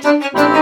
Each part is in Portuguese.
Esse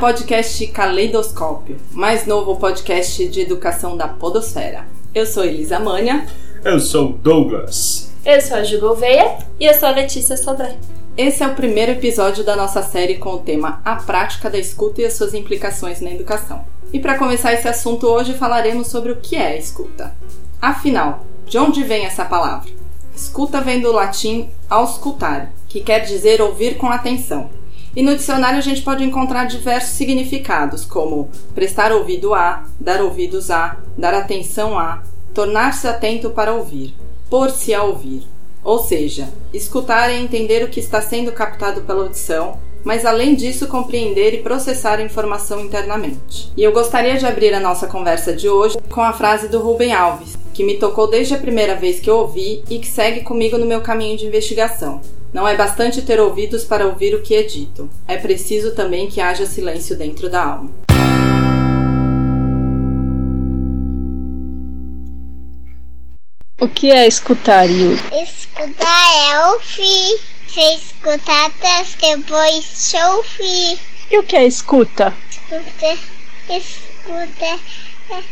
podcast Caleidoscópio, mais novo podcast de educação da Podosfera. Eu sou Elisa Manha. Eu sou Douglas. Eu sou a Ju Gouveia. E eu sou a Letícia Sodré. Esse é o primeiro episódio da nossa série com o tema A Prática da Escuta e as suas implicações na educação. E para começar esse assunto hoje falaremos sobre o que é a escuta. Afinal, de onde vem essa palavra? Escuta vem do latim auscultare, que quer dizer ouvir com atenção. E no dicionário a gente pode encontrar diversos significados, como prestar ouvido a, dar ouvidos a, dar atenção a, tornar-se atento para ouvir, pôr-se a ouvir. Ou seja, escutar é entender o que está sendo captado pela audição, mas além disso compreender e processar a informação internamente. E eu gostaria de abrir a nossa conversa de hoje com a frase do Rubem Alves, que me tocou desde a primeira vez que eu ouvi e que segue comigo no meu caminho de investigação. Não é bastante ter ouvidos para ouvir o que é dito, é preciso também que haja silêncio dentro da alma. O que é escutar, Yuri? Escutar é ouvir. Se escutar, depois ouvir. E o que é escuta? Escuta, escuta é,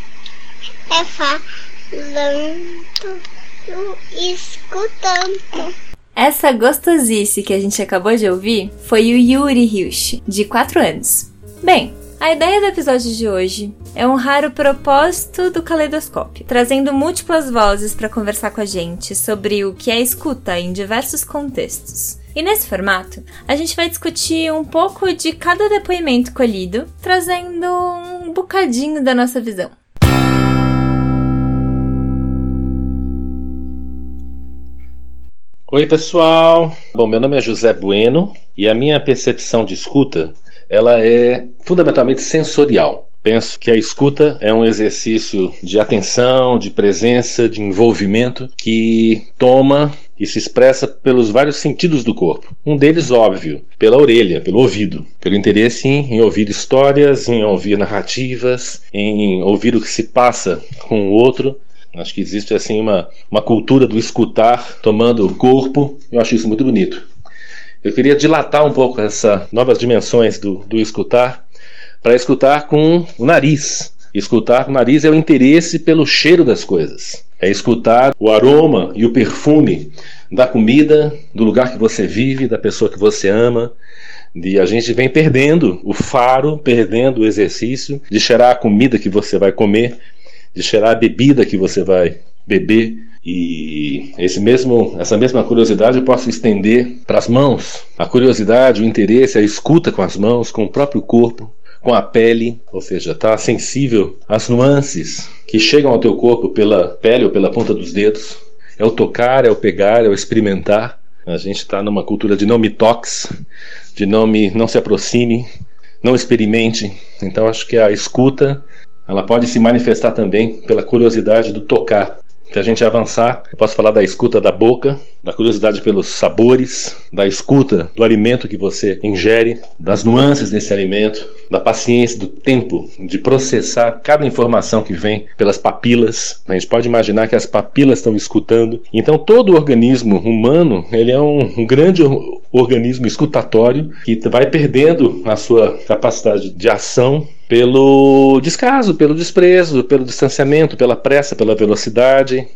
é falando, escutando. Essa gostosice que a gente acabou de ouvir foi o Yuri Hirsch, de 4 anos. Bem, a ideia do episódio de hoje é honrar o propósito do caleidoscópio, trazendo múltiplas vozes para conversar com a gente sobre o que é escuta em diversos contextos. E nesse formato, a gente vai discutir um pouco de cada depoimento colhido, trazendo um bocadinho da nossa visão. Oi, pessoal. Bom, meu nome é José Bueno e a minha percepção de escuta, ela é fundamentalmente sensorial. Penso que a escuta é um exercício de atenção, de presença, de envolvimento que toma e se expressa pelos vários sentidos do corpo. Um deles, óbvio, pela orelha, pelo ouvido, pelo interesse em, em, ouvir histórias, em ouvir narrativas, em ouvir o que se passa com o outro, Acho que existe assim uma, uma cultura do escutar tomando corpo. Eu acho isso muito bonito. Eu queria dilatar um pouco essas novas dimensões do, do escutar para escutar com o nariz. Escutar com o nariz é o interesse pelo cheiro das coisas. É escutar o aroma e o perfume da comida, do lugar que você vive, da pessoa que você ama. E a gente vem perdendo o faro, perdendo o exercício de cheirar a comida que você vai comer de cheirar a bebida que você vai beber. E esse mesmo, essa mesma curiosidade eu posso estender para as mãos. A curiosidade, o interesse, a escuta com as mãos, com o próprio corpo, com a pele, ou seja, está sensível às nuances que chegam ao teu corpo pela pele ou pela ponta dos dedos. É o tocar, é o pegar, é o experimentar. A gente está numa cultura de não me toques, de não me não se aproxime, não experimente. Então acho que a escuta ela pode se manifestar também pela curiosidade do tocar. Se a gente avançar, eu posso falar da escuta da boca, da curiosidade pelos sabores, da escuta do alimento que você ingere, das nuances desse alimento, da paciência, do tempo de processar cada informação que vem pelas papilas. A gente pode imaginar que as papilas estão escutando. Então, todo o organismo humano ele é um, um grande organismo escutatório que vai perdendo a sua capacidade de ação pelo descaso, pelo desprezo, pelo distanciamento, pela pressa, pela velocidade,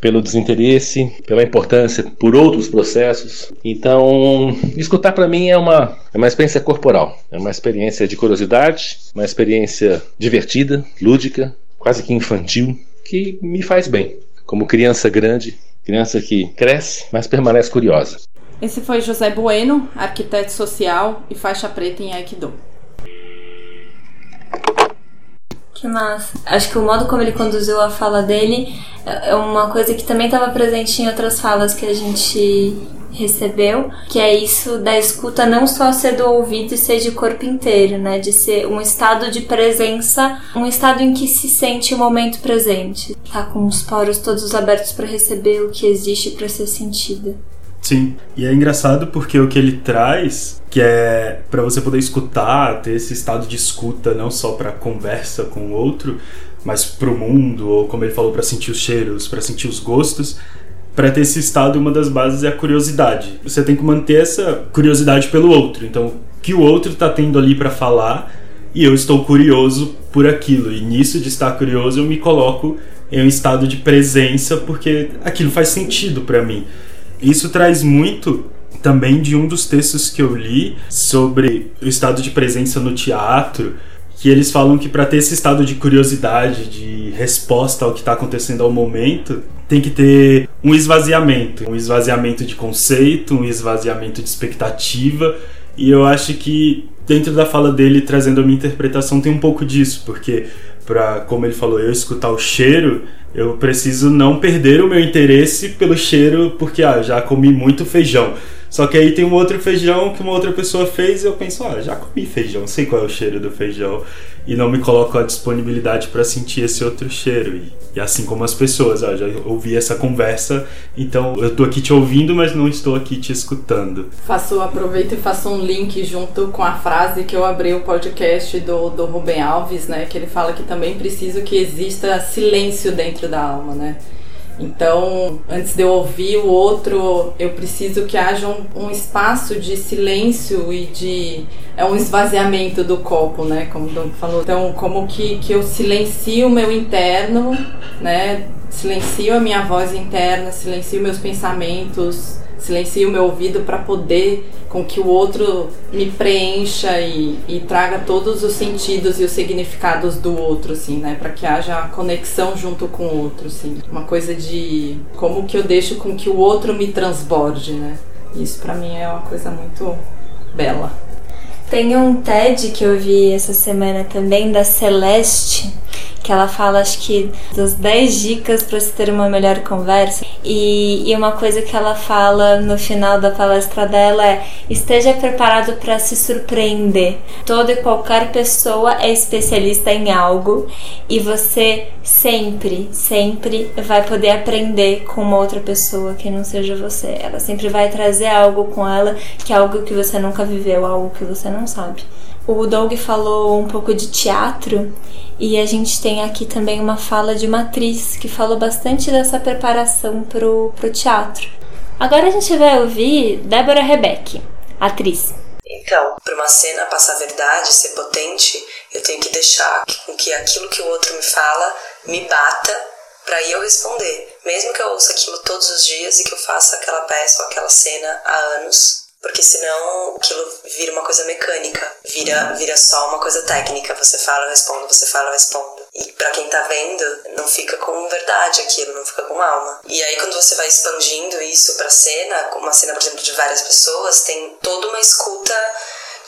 pelo desinteresse, pela importância por outros processos. Então, escutar para mim é uma, é uma experiência corporal, é uma experiência de curiosidade, uma experiência divertida, lúdica, quase que infantil, que me faz bem, como criança grande, criança que cresce, mas permanece curiosa. Esse foi José Bueno, arquiteto social e faixa preta em Aikido. Que massa. Acho que o modo como ele conduziu a fala dele é uma coisa que também estava presente em outras falas que a gente recebeu, que é isso da escuta não só ser do ouvido e ser de corpo inteiro, né? De ser um estado de presença, um estado em que se sente o momento presente, tá com os poros todos abertos para receber o que existe para ser sentido. Sim, e é engraçado porque o que ele traz, que é para você poder escutar, ter esse estado de escuta não só para conversa com o outro, mas pro mundo, ou como ele falou, para sentir os cheiros, para sentir os gostos, para ter esse estado, uma das bases é a curiosidade. Você tem que manter essa curiosidade pelo outro. Então, o que o outro está tendo ali para falar e eu estou curioso por aquilo. E nisso de estar curioso, eu me coloco em um estado de presença porque aquilo faz sentido para mim. Isso traz muito também de um dos textos que eu li sobre o estado de presença no teatro, que eles falam que para ter esse estado de curiosidade, de resposta ao que está acontecendo ao momento, tem que ter um esvaziamento, um esvaziamento de conceito, um esvaziamento de expectativa, e eu acho que dentro da fala dele, trazendo a minha interpretação, tem um pouco disso, porque para, como ele falou, eu escutar o cheiro, eu preciso não perder o meu interesse pelo cheiro, porque ah, já comi muito feijão. Só que aí tem um outro feijão que uma outra pessoa fez e eu penso, ah, já comi feijão, sei qual é o cheiro do feijão. E não me coloco a disponibilidade para sentir esse outro cheiro. E, e, assim como as pessoas, ah, já ouvi essa conversa, então eu tô aqui te ouvindo, mas não estou aqui te escutando. Faço, aproveito e faço um link junto com a frase que eu abri o podcast do, do Rubem Alves, né? Que ele fala que também preciso que exista silêncio dentro da alma, né? Então, antes de eu ouvir o outro, eu preciso que haja um, um, espaço de silêncio e de. É um esvaziamento do copo, né? Como o Dom falou. Então, como que, que eu silencio o meu interno, né? Silencio a minha voz interna, silencio meus pensamentos, silencio o meu ouvido para poder com que o outro me preencha e, e, traga todos os sentidos e os significados do outro, assim, né? Para que haja conexão junto com o outro, assim. Uma coisa de como que eu deixo com que o outro me transborde, né? Isso para mim é uma coisa muito bela. Tem um TED que eu vi essa semana também da Celeste, que ela fala, acho que, das 10 dicas para se ter uma melhor conversa. E, e uma coisa que ela fala no final da palestra dela é: esteja preparado para se surpreender. Toda e qualquer pessoa é especialista em algo e você sempre, sempre vai poder aprender com uma outra pessoa que não seja você. Ela sempre vai trazer algo com ela que é algo que você nunca viveu, algo que você não sabe. O Doug falou um pouco de teatro e a gente tem aqui também uma fala de uma atriz que falou bastante dessa preparação pro, pro teatro. Agora a gente vai ouvir Débora Rebeck, atriz. Então, para uma cena passar verdade, ser potente, eu tenho que deixar com que aquilo que o outro me fala me bata para eu responder. Mesmo que eu ouça aquilo todos os dias e que eu faça aquela peça ou aquela cena há anos, porque senão aquilo vira uma coisa mecânica, vira, vira só uma coisa técnica. Você fala, eu respondo, você fala, eu respondo. E para quem tá vendo, não fica com verdade aquilo, não fica com alma. E aí quando você vai expandindo isso pra cena, uma cena, por exemplo, de várias pessoas, tem toda uma escuta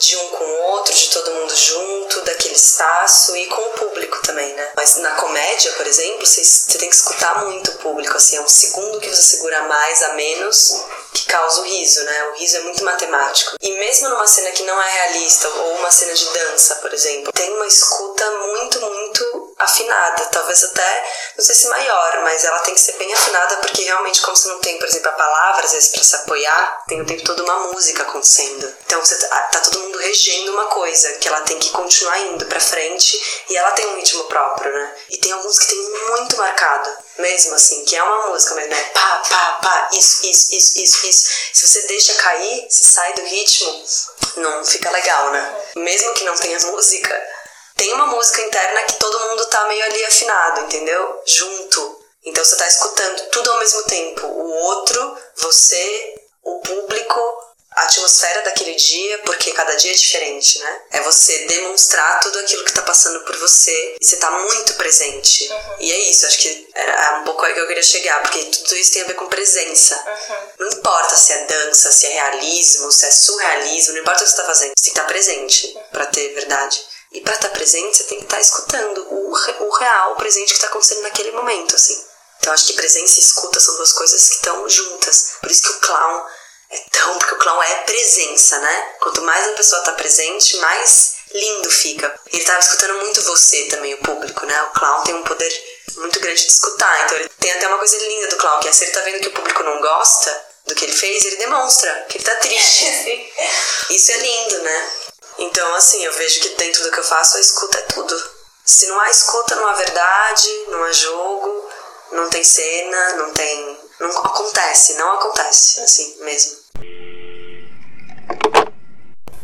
de um com o outro, de todo mundo junto, daquele espaço e com o público também, né? Mas na comédia, por exemplo, você, você tem que escutar muito o público, assim, é um segundo que você segura mais a menos que causa o riso, né? O riso é muito matemático. E mesmo numa cena que não é realista, ou uma cena de dança, por exemplo, tem uma escuta muito, muito afinada, talvez até, não sei se maior, mas ela tem que ser bem afinada porque realmente como você não tem, por exemplo, a palavra às vezes para se apoiar, tem o tempo todo uma música acontecendo. Então você tá, tá todo mundo regendo uma coisa que ela tem que continuar indo para frente e ela tem um ritmo próprio, né? E tem alguns que tem muito marcado, mesmo assim, que é uma música, mas né? Pá, pá, pá, isso, isso, isso, isso, isso. Se você deixa cair, se sai do ritmo, não fica legal, né? Mesmo que não tenha música, tem uma música interna que todo mundo tá meio ali afinado, entendeu? Junto. Então você tá escutando tudo ao mesmo tempo. O outro, você, o público, a atmosfera daquele dia, porque cada dia é diferente, né? É você demonstrar tudo aquilo que tá passando por você e você tá muito presente. Uhum. E é isso, acho que era um pouco aí que eu queria chegar, porque tudo isso tem a ver com presença. Uhum. Não importa se é dança, se é realismo, se é surrealismo, não importa o que você tá fazendo, você tem que estar tá presente uhum. para ter verdade. E para estar tá presente, você tem que estar tá escutando o, o real, o presente que está acontecendo naquele momento, assim. Então acho que presença e escuta são duas coisas que estão juntas. Por isso que o clown é tão. Porque o clown é presença, né? Quanto mais a pessoa tá presente, mais lindo fica. Ele tava escutando muito você também, o público, né? O clown tem um poder muito grande de escutar. Então ele tem até uma coisa linda do clown, que é se ele tá vendo que o público não gosta do que ele fez, ele demonstra que ele tá triste. Isso é lindo, né? Então, assim, eu vejo que dentro do que eu faço, a escuta é tudo. Se não há escuta, não há verdade, não há jogo, não tem cena, não tem. Não acontece, não acontece, assim mesmo.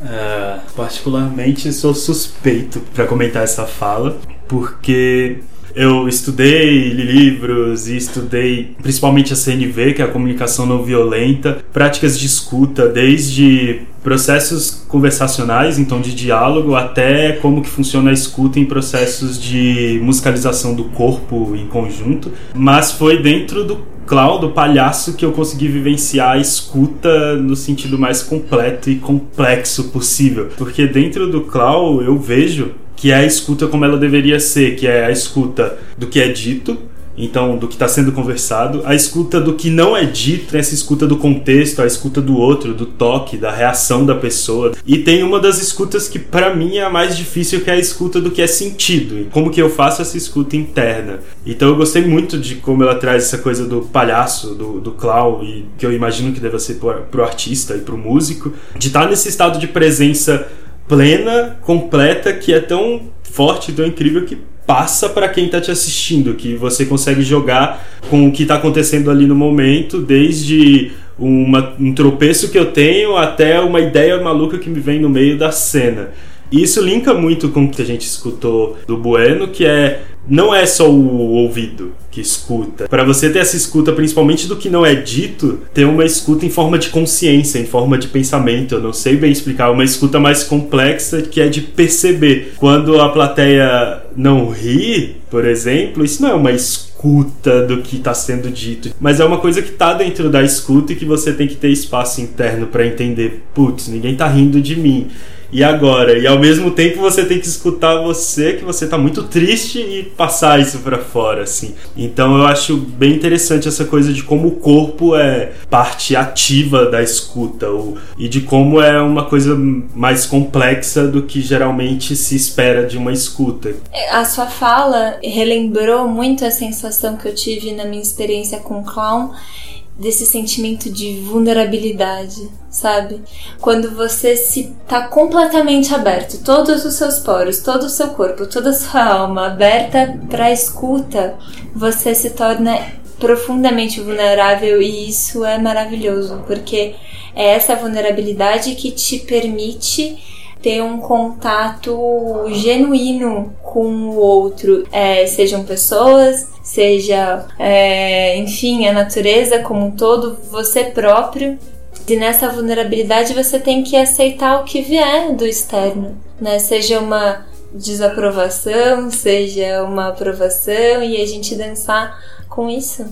Uh, particularmente sou suspeito para comentar essa fala, porque eu estudei livros e estudei principalmente a CNV, que é a comunicação não violenta, práticas de escuta, desde processos conversacionais, então de diálogo, até como que funciona a escuta em processos de musicalização do corpo em conjunto, mas foi dentro do clown, do palhaço, que eu consegui vivenciar a escuta no sentido mais completo e complexo possível, porque dentro do clown eu vejo que é a escuta como ela deveria ser, que é a escuta do que é dito, então do que está sendo conversado, a escuta do que não é dito, essa escuta do contexto, a escuta do outro, do toque, da reação da pessoa. E tem uma das escutas que para mim é a mais difícil, que é a escuta do que é sentido, como que eu faço essa escuta interna. Então eu gostei muito de como ela traz essa coisa do palhaço, do, do clown, e que eu imagino que deva ser pro, pro artista e pro músico, de estar tá nesse estado de presença plena, completa, que é tão forte, tão incrível que passa para quem está te assistindo, que você consegue jogar com o que está acontecendo ali no momento, desde uma, um tropeço que eu tenho até uma ideia maluca que me vem no meio da cena. E isso linka muito com o que a gente escutou do Bueno, que é não é só o ouvido que escuta. Para você ter essa escuta, principalmente do que não é dito, ter uma escuta em forma de consciência, em forma de pensamento. Eu não sei bem explicar, uma escuta mais complexa que é de perceber. Quando a plateia não ri, por exemplo, isso não é uma escuta do que está sendo dito, mas é uma coisa que está dentro da escuta e que você tem que ter espaço interno para entender. Putz, ninguém está rindo de mim e agora? E ao mesmo tempo você tem que escutar você, que você tá muito triste e passar isso para fora, assim. Então eu acho bem interessante essa coisa de como o corpo é parte ativa da escuta ou, e de como é uma coisa mais complexa do que geralmente se espera de uma escuta. A sua fala relembrou muito a sensação que eu tive na minha experiência com o clown desse sentimento de vulnerabilidade, sabe? Quando você se tá completamente aberto, todos os seus poros, todo o seu corpo, toda a sua alma aberta para escuta, você se torna profundamente vulnerável e isso é maravilhoso, porque é essa vulnerabilidade que te permite ter um contato genuíno com o outro, é, sejam pessoas, seja, é, enfim, a natureza como um todo, você próprio. E nessa vulnerabilidade você tem que aceitar o que vier do externo, né? Seja uma desaprovação, seja uma aprovação e a gente dançar com isso.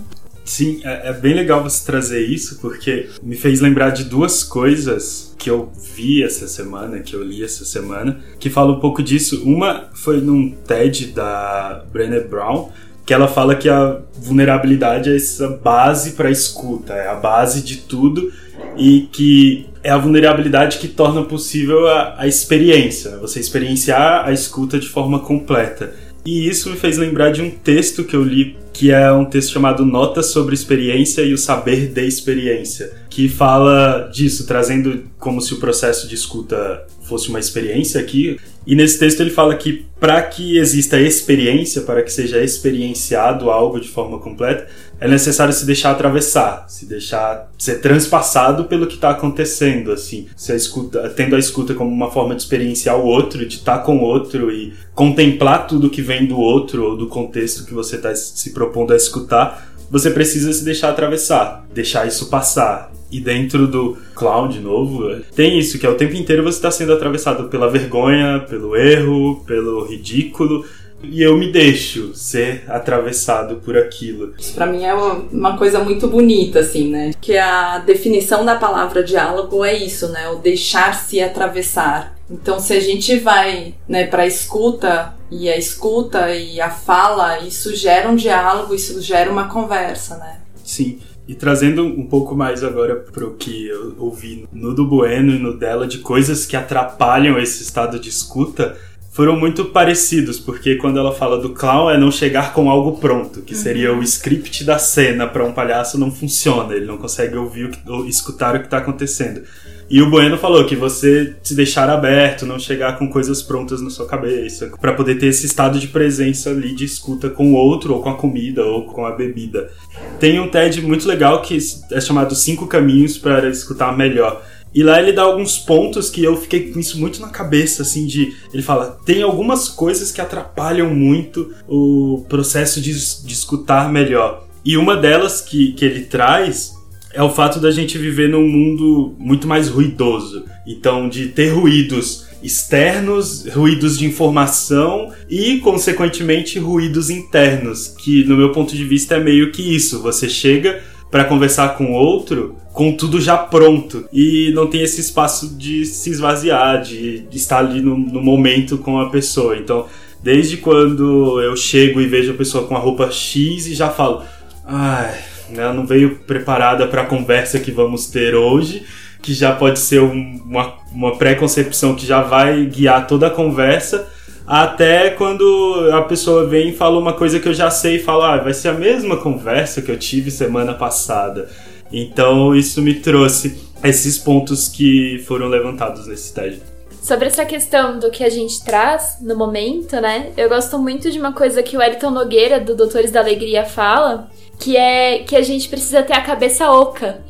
Sim, é, é, bem legal você trazer isso, porque me fez lembrar de duas coisas que eu vi essa semana, que eu li essa semana, que falam um pouco disso. Uma foi num TED da Brené Brown, que ela fala que a vulnerabilidade é essa base para escuta, é a base de tudo e que é a vulnerabilidade que torna possível a, a experiência, você experienciar a escuta de forma completa. E isso me fez lembrar de um texto que eu li, que é um texto chamado Notas sobre Experiência e o Saber de Experiência, que fala disso, trazendo como se o processo de escuta fosse uma experiência aqui. E nesse texto ele fala que para que exista experiência, para que seja experienciado algo de forma completa, é necessário se deixar atravessar, se deixar ser transpassado pelo que está acontecendo, assim, se a escuta, tendo a escuta como uma forma de experienciar o outro, de estar tá com o outro e contemplar tudo que vem do outro ou do contexto que você está se propondo a escutar, você precisa se deixar atravessar, deixar isso passar. E dentro do clown, de novo, tem isso, que é o tempo inteiro você está sendo atravessado pela vergonha, pelo erro, pelo ridículo, e eu me deixo ser atravessado por aquilo. Isso pra mim é uma, coisa muito bonita, assim, né? Que a definição da palavra diálogo é isso, né? O deixar-se atravessar. Então, se a gente vai, né, para escuta e a escuta e a fala, isso gera um diálogo, isso gera uma conversa, né? Sim. E trazendo um pouco mais agora pro que eu ouvi no do Bueno e no dela de coisas que atrapalham esse estado de escuta, foram muito parecidos, porque quando ela fala do clown é não chegar com algo pronto, que seria o script da cena para um palhaço não funciona, ele não consegue ouvir o que, ou escutar o que está acontecendo. E o Bueno falou que você se deixar aberto, não chegar com coisas prontas na sua cabeça, para poder ter esse estado de presença ali de escuta com o outro, ou com a comida, ou com a bebida. Tem um TED muito legal que é chamado Cinco Caminhos para Escutar Melhor. E lá ele dá alguns pontos que eu fiquei com isso muito na cabeça, assim, de. Ele fala: tem algumas coisas que atrapalham muito o processo de, de escutar melhor. E uma delas que, que ele traz é o fato da gente viver num mundo muito mais ruidoso. Então, de ter ruídos externos, ruídos de informação e, consequentemente, ruídos internos, que no meu ponto de vista é meio que isso. Você chega para conversar com outro com tudo já pronto e não tem esse espaço de se esvaziar, de, estar ali no, no momento com a pessoa. Então, desde quando eu chego e vejo a pessoa com a roupa X e já falo, ai, ela não veio preparada para a conversa que vamos ter hoje, que já pode ser um, uma, uma pré-concepção que já vai guiar toda a conversa até quando a pessoa vem e fala uma coisa que eu já sei e fala, ah, vai ser a mesma conversa que eu tive semana passada. Então isso me trouxe esses pontos que foram levantados nesse TED. Sobre essa questão do que a gente traz no momento, né? Eu gosto muito de uma coisa que o Elton Nogueira, do Doutores da Alegria, fala, que é que a gente precisa ter a cabeça oca.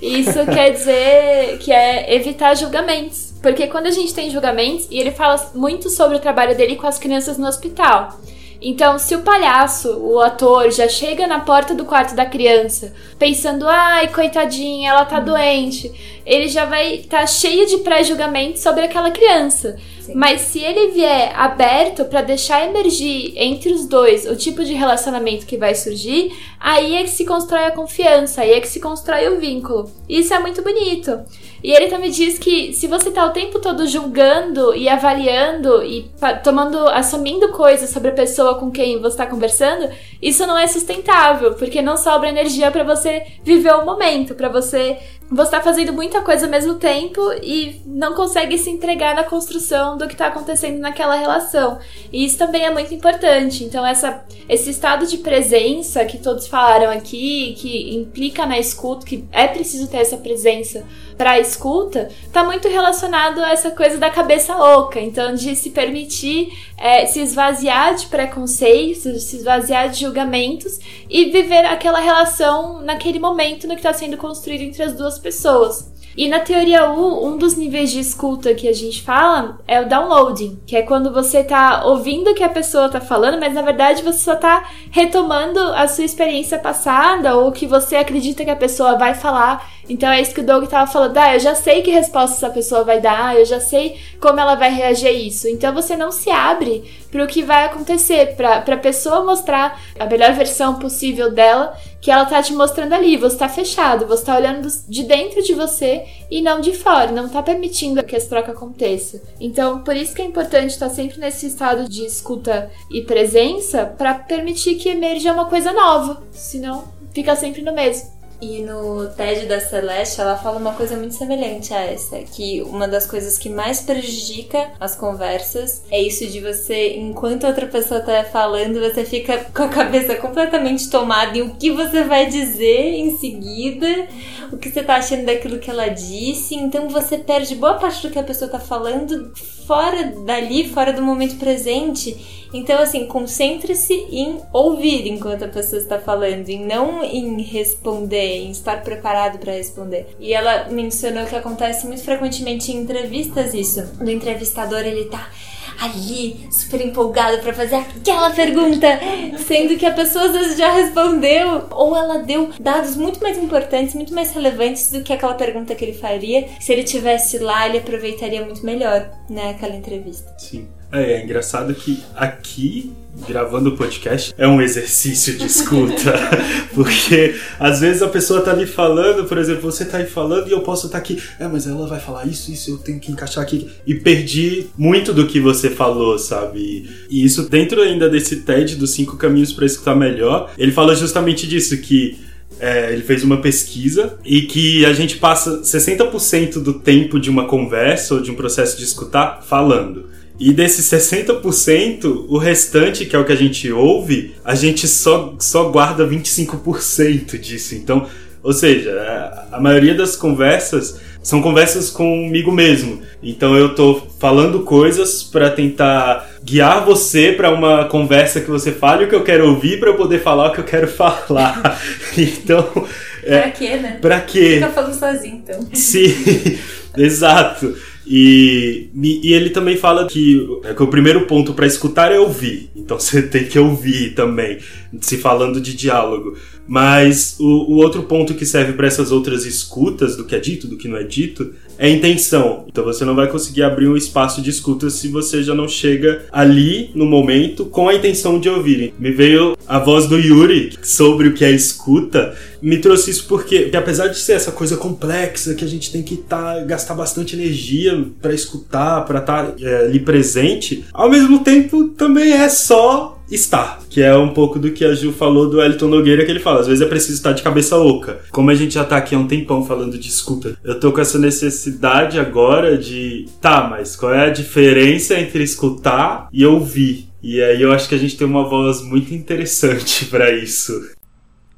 Isso quer dizer que é evitar julgamentos. Porque quando a gente tem julgamentos, e ele fala muito sobre o trabalho dele com as crianças no hospital. Então, se o palhaço, o ator, já chega na porta do quarto da criança pensando, ai, coitadinha, ela tá doente, ele já vai estar tá cheio de pré-julgamento sobre aquela criança. Mas se ele vier aberto para deixar emergir entre os dois o tipo de relacionamento que vai surgir, aí é que se constrói a confiança, aí é que se constrói o vínculo. Isso é muito bonito. E ele também diz que se você tá o tempo todo julgando e avaliando e tomando, assumindo coisas sobre a pessoa com quem você está conversando, isso não é sustentável, porque não sobra energia para você viver o momento, para você você tá fazendo muita coisa ao mesmo tempo e não consegue se entregar na construção do que tá acontecendo naquela relação. E isso também é muito importante. Então, essa, esse estado de presença que todos falaram aqui, que implica na escuta, que é preciso ter essa presença para a escuta, tá muito relacionado a essa coisa da cabeça oca. Então, de se permitir é, se esvaziar de preconceitos, se esvaziar de julgamentos e viver aquela relação naquele momento no que está sendo construído entre as duas pessoas. E na teoria U, um dos níveis de escuta que a gente fala é o downloading, que é quando você tá ouvindo o que a pessoa tá falando, mas na verdade você só tá retomando a sua experiência passada ou o que você acredita que a pessoa vai falar. Então é isso que o Doug tava falando, ah, eu já sei que resposta essa pessoa vai dar, eu já sei como ela vai reagir a isso. Então você não se abre para o que vai acontecer, para a pessoa mostrar a melhor versão possível dela que ela tá te mostrando ali. Você tá fechado, você tá olhando de dentro de você e não de fora, não tá permitindo que essa troca aconteça. Então, por isso que é importante estar sempre nesse estado de escuta e presença para permitir que emerja uma coisa nova, senão fica sempre no mesmo. E no TED da Celeste, ela fala uma coisa muito semelhante a essa, que uma das coisas que mais prejudica as conversas é isso de você, enquanto outra pessoa tá falando, você fica com a cabeça completamente tomada em o que você vai dizer em seguida, o que você tá achando daquilo que ela disse, então você perde boa parte do que a pessoa tá falando fora dali, fora do momento presente então, assim, concentre-se em ouvir enquanto a pessoa está falando, e não em responder, em estar preparado para responder. E ela mencionou que acontece muito frequentemente em entrevistas isso. O entrevistador, ele tá ali, super empolgado para fazer aquela pergunta, sendo que a pessoa às vezes já respondeu, ou ela deu dados muito mais importantes, muito mais relevantes do que aquela pergunta que ele faria. Se ele tivesse lá, ele aproveitaria muito melhor, né, aquela entrevista. Sim. É, é engraçado que aqui, gravando o podcast, é um exercício de escuta. porque às vezes a pessoa tá ali falando, por exemplo, você tá aí falando e eu posso estar tá aqui, é, mas ela vai falar isso, isso, eu tenho que encaixar aqui. E perdi muito do que você falou, sabe? E isso dentro ainda desse TED dos cinco caminhos para escutar melhor, ele fala justamente disso, que é, ele fez uma pesquisa e que a gente passa 60% do tempo de uma conversa ou de um processo de escutar falando. E desses 60%, o restante, que é o que a gente ouve, a gente só, só guarda 25% disso. Então, ou seja, a maioria das conversas são conversas comigo mesmo. Então eu tô falando coisas para tentar guiar você para uma conversa que você fale o que eu quero ouvir para eu poder falar o que eu quero falar. então, é, pra quê, né? Pra quê? Fica falando sozinho, então. Sim, exato. E, e ele também fala que, é que o primeiro ponto para escutar é ouvir. Então você tem que ouvir também, se falando de diálogo. Mas o, o outro ponto que serve para essas outras escutas do que é dito, do que não é dito, é intenção. Então você não vai conseguir abrir um espaço de escuta se você já não chega ali no momento com a intenção de ouvir. Me veio a voz do Yuri sobre o que é escuta, me trouxe isso porque, apesar de ser essa coisa complexa que a gente tem que tá, gastar bastante energia para escutar, para estar tá, é, ali presente, ao mesmo tempo também é só estar, que é um pouco do que a Ju falou do Elton Nogueira, que ele fala, às vezes é preciso estar de cabeça oca. Como a gente já tá aqui há um tempão falando de escuta, eu tô com essa necessidade agora de, tá, mas qual é a diferença entre escutar e ouvir? E aí eu acho que a gente tem uma voz muito interessante para isso.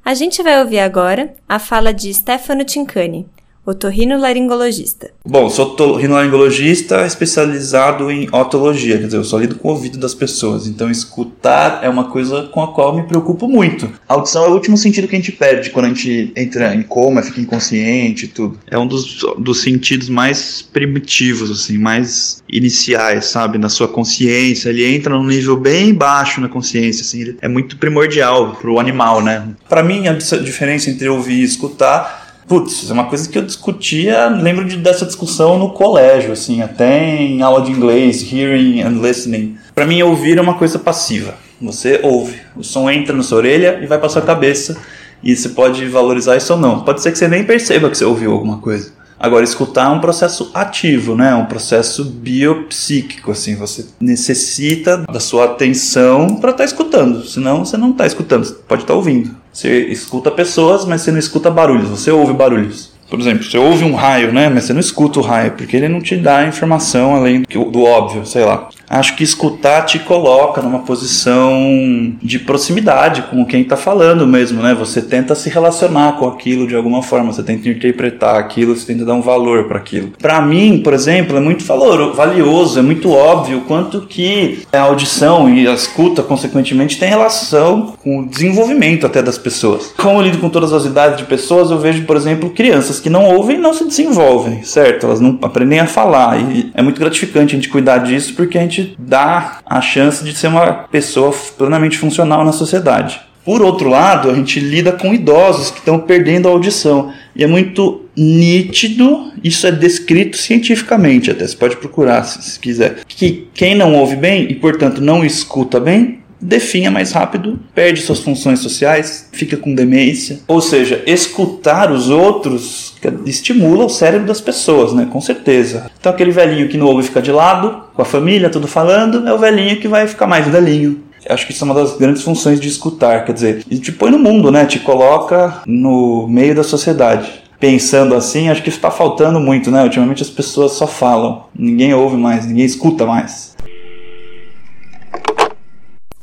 A gente vai ouvir agora a fala de Stefano Tincani, otorrinolaringologista. Bom, sou otorrinolaringologista especializado em otologia, quer dizer, eu só lido com o ouvido das pessoas, então escutar é uma coisa com a qual me preocupo muito. A audição é o último sentido que a gente perde quando a gente entra em coma, fica inconsciente e tudo. É um dos, dos sentidos mais primitivos, assim, mais iniciais, sabe, na sua consciência. Ele entra num nível bem baixo na consciência, assim, ele é muito primordial pro animal, né? Para mim, a diferença entre ouvir e escutar Putz, é uma coisa que eu discutia, lembro de, dessa discussão no colégio, assim, até em aula de inglês, hearing and listening. Para mim, ouvir é uma coisa passiva. Você ouve, o som entra na sua orelha e vai para sua cabeça, e você pode valorizar isso ou não. Pode ser que você nem perceba que você ouviu alguma coisa. Agora, escutar é um processo ativo, né? Um processo biopsíquico, assim. Você necessita da sua atenção para estar tá escutando. Senão, você não está escutando. Você pode estar tá ouvindo. Você escuta pessoas, mas você não escuta barulhos. Você ouve barulhos. Por exemplo, você ouve um raio, né? Mas você não escuta o raio, porque ele não te dá informação além do, do óbvio, sei lá. Acho que escutar te coloca numa posição de proximidade com quem está falando mesmo, né? Você tenta se relacionar com aquilo de alguma forma, você tenta interpretar aquilo, você tenta dar um valor para aquilo. Para mim, por exemplo, é muito valioso, é muito óbvio quanto que a audição e a escuta, consequentemente, tem relação com o desenvolvimento até das pessoas. Como eu lido com todas as idades de pessoas, eu vejo, por exemplo, crianças que não ouvem não se desenvolvem, certo? Elas não aprendem a falar e é muito gratificante a gente cuidar disso porque a gente dá a chance de ser uma pessoa plenamente funcional na sociedade. Por outro lado, a gente lida com idosos que estão perdendo a audição. E é muito nítido, isso é descrito cientificamente, até você pode procurar se, se quiser, que quem não ouve bem e, portanto, não escuta bem, definha mais rápido, perde suas funções sociais, fica com demência. Ou seja, escutar os outros estimula o cérebro das pessoas, né? Com certeza. Então aquele velhinho que não ouve fica de lado, com a família, tudo falando, é o velhinho que vai ficar mais velhinho. Acho que isso é uma das grandes funções de escutar, quer dizer, e te põe no mundo, né? Te coloca no meio da sociedade pensando assim, acho que está faltando muito, né? Ultimamente as pessoas só falam, ninguém ouve mais, ninguém escuta mais.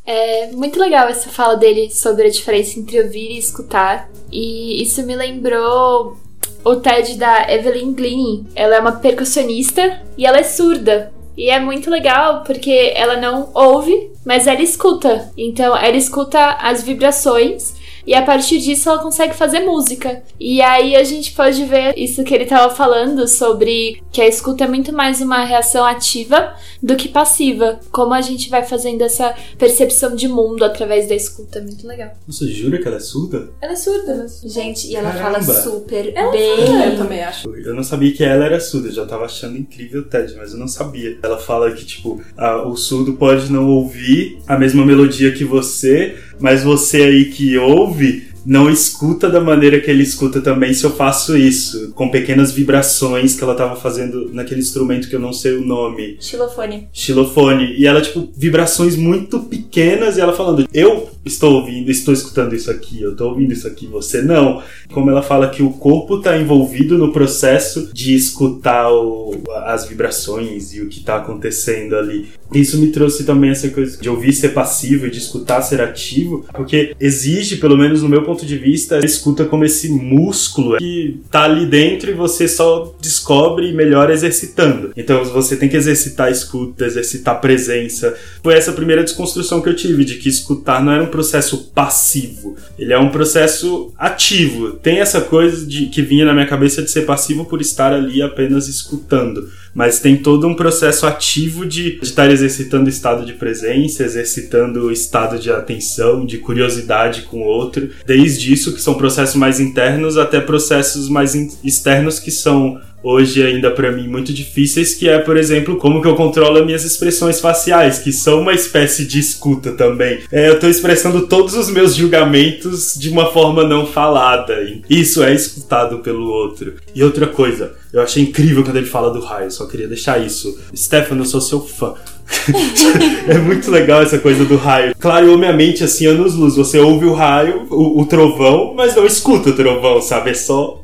É muito legal essa fala dele sobre a diferença entre ouvir e escutar. E isso me lembrou o TED da Evelyn Glynn. Ela é uma percussionista e ela é surda. E é muito legal porque ela não ouve, mas ela escuta. Então ela escuta as vibrações e a partir disso ela consegue fazer música. E aí a gente pode ver isso que ele estava falando sobre que a escuta é muito mais uma reação ativa do que passiva. Como a gente vai fazendo essa percepção de mundo através da escuta. É muito legal. Você jura que ela é surda? Ela é surda, mas... Gente, e ela Caramba. fala super Ela bem. Eu também acho. Eu não sabia que ela era surda, eu já tava achando incrível o TED, mas eu não sabia. Ela fala que, tipo, a- o surdo pode não ouvir a mesma melodia que você, mas você aí que ouve sauvé não escuta da maneira que ele escuta também se eu faço isso, com pequenas vibrações que ela tava fazendo naquele instrumento que eu não sei o nome Xilofone. xilofone. E ela, tipo, vibrações muito pequenas e ela falando, eu estou ouvindo, estou escutando isso aqui, eu estou ouvindo isso aqui, você não. Como ela fala que o corpo está envolvido no processo de escutar o, as vibrações e o que está acontecendo ali. Isso me trouxe também essa coisa de ouvir ser passivo e de escutar ser ativo, porque exige, pelo menos no meu ponto de vista, escuta como esse músculo que tá ali dentro e você só descobre melhor exercitando. Então você tem que exercitar a escuta, exercitar a presença. Foi essa primeira desconstrução que eu tive de que escutar não era um processo passivo, ele é um processo ativo. Tem essa coisa de que vinha na minha cabeça de ser passivo por estar ali apenas escutando mas tem todo um processo ativo de, de estar exercitando estado de presença, exercitando estado de atenção, de curiosidade com o outro, desde isso que são processos mais internos até processos mais externos que são hoje ainda para mim muito difíceis, que é, por exemplo, como que eu controlo as minhas expressões faciais, que são uma espécie de escuta também. É, eu tô expressando todos os meus julgamentos de uma forma não falada. Isso é escutado pelo outro. E outra coisa, eu achei incrível quando ele fala do raio, só queria deixar isso. Stefano, eu sou seu fã. é muito legal essa coisa do raio. Clareou minha mente assim, anos luz. Você ouve o raio, o, o trovão, mas não escuta o trovão, sabe? É só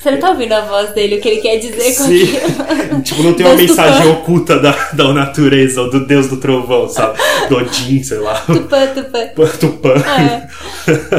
você não tá ouvindo a voz dele, o que ele quer dizer com Sim. aquilo? tipo, não tem uma mensagem oculta da, da natureza, ou do deus do trovão, sabe? Do Odin, sei lá. Tupã, Tupã. Tupã. É.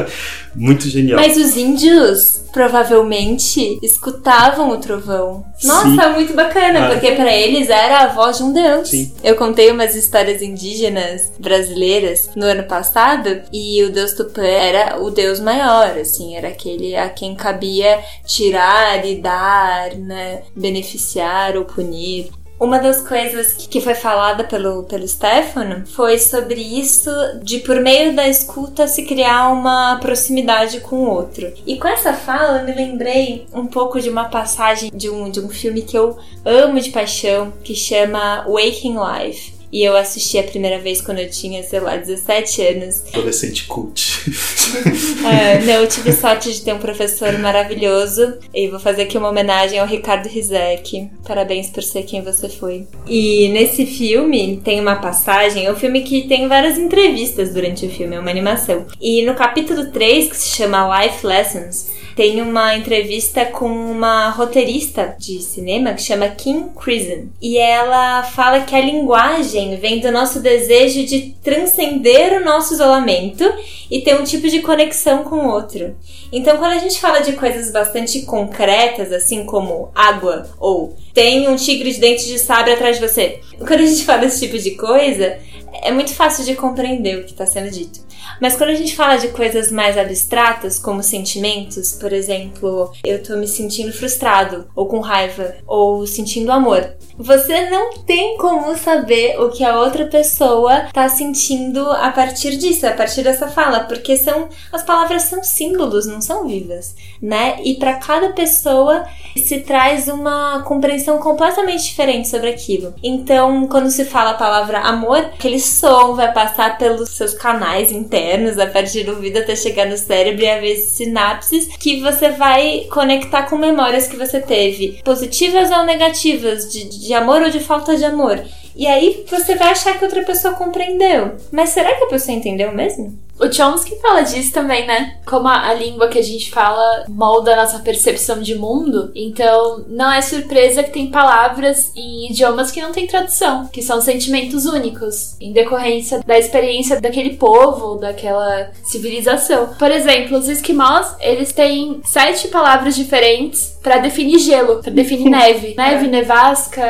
Muito genial. Mas os índios provavelmente escutavam o trovão. Nossa, Sim. muito bacana, ah. porque para eles era a voz de um deus. Sim. Eu contei umas histórias indígenas brasileiras no ano passado e o deus Tupã era o deus maior, assim, era aquele a quem cabia tirar e dar, né, beneficiar ou punir. Uma das coisas que foi falada pelo, pelo Stefano foi sobre isso de por meio da escuta se criar uma proximidade com o outro. E com essa fala eu me lembrei um pouco de uma passagem de um, de um filme que eu amo de paixão, que chama Waking Life. E eu assisti a primeira vez quando eu tinha, sei lá, 17 anos. Adolescente cult. é, não, eu tive sorte de ter um professor maravilhoso. E vou fazer aqui uma homenagem ao Ricardo Rizek. Parabéns por ser quem você foi. E nesse filme tem uma passagem, é um filme que tem várias entrevistas durante o filme, é uma animação. E no capítulo 3, que se chama Life Lessons, tem uma entrevista com uma roteirista de cinema que chama Kim Crimson. E ela fala que a linguagem vem do nosso desejo de transcender o nosso isolamento e ter um tipo de conexão com o outro. Então, quando a gente fala de coisas bastante concretas, assim como água ou tem um tigre de dentes de sabre atrás de você, quando a gente fala desse tipo de coisa, é muito fácil de compreender o que está sendo dito. Mas quando a gente fala de coisas mais abstratas, como sentimentos, por exemplo, eu tô me sentindo frustrado, ou com raiva, ou sentindo amor, você não tem como saber o que a outra pessoa tá sentindo a partir disso, a partir dessa fala, porque são as palavras são símbolos, não são vivas, né? E para cada pessoa se traz uma compreensão completamente diferente sobre aquilo. Então, quando se fala a palavra amor, aquele som vai passar pelos seus canais internos, a partir do ouvido até chegar no cérebro e haver sinapses que você vai conectar com memórias que você teve, positivas ou negativas, de, de amor ou de falta de amor. E aí você vai achar que outra pessoa compreendeu. Mas será que a pessoa entendeu mesmo? O Chomsky fala disso também, né? Como a, a, língua que a gente fala molda a nossa percepção de mundo. Então, não é surpresa que tem palavras em idiomas que não têm tradução, que são sentimentos únicos, em decorrência da experiência daquele povo, daquela civilização. Por exemplo, os esquimós, eles têm sete palavras diferentes para definir gelo, para definir neve. Neve, nevasca,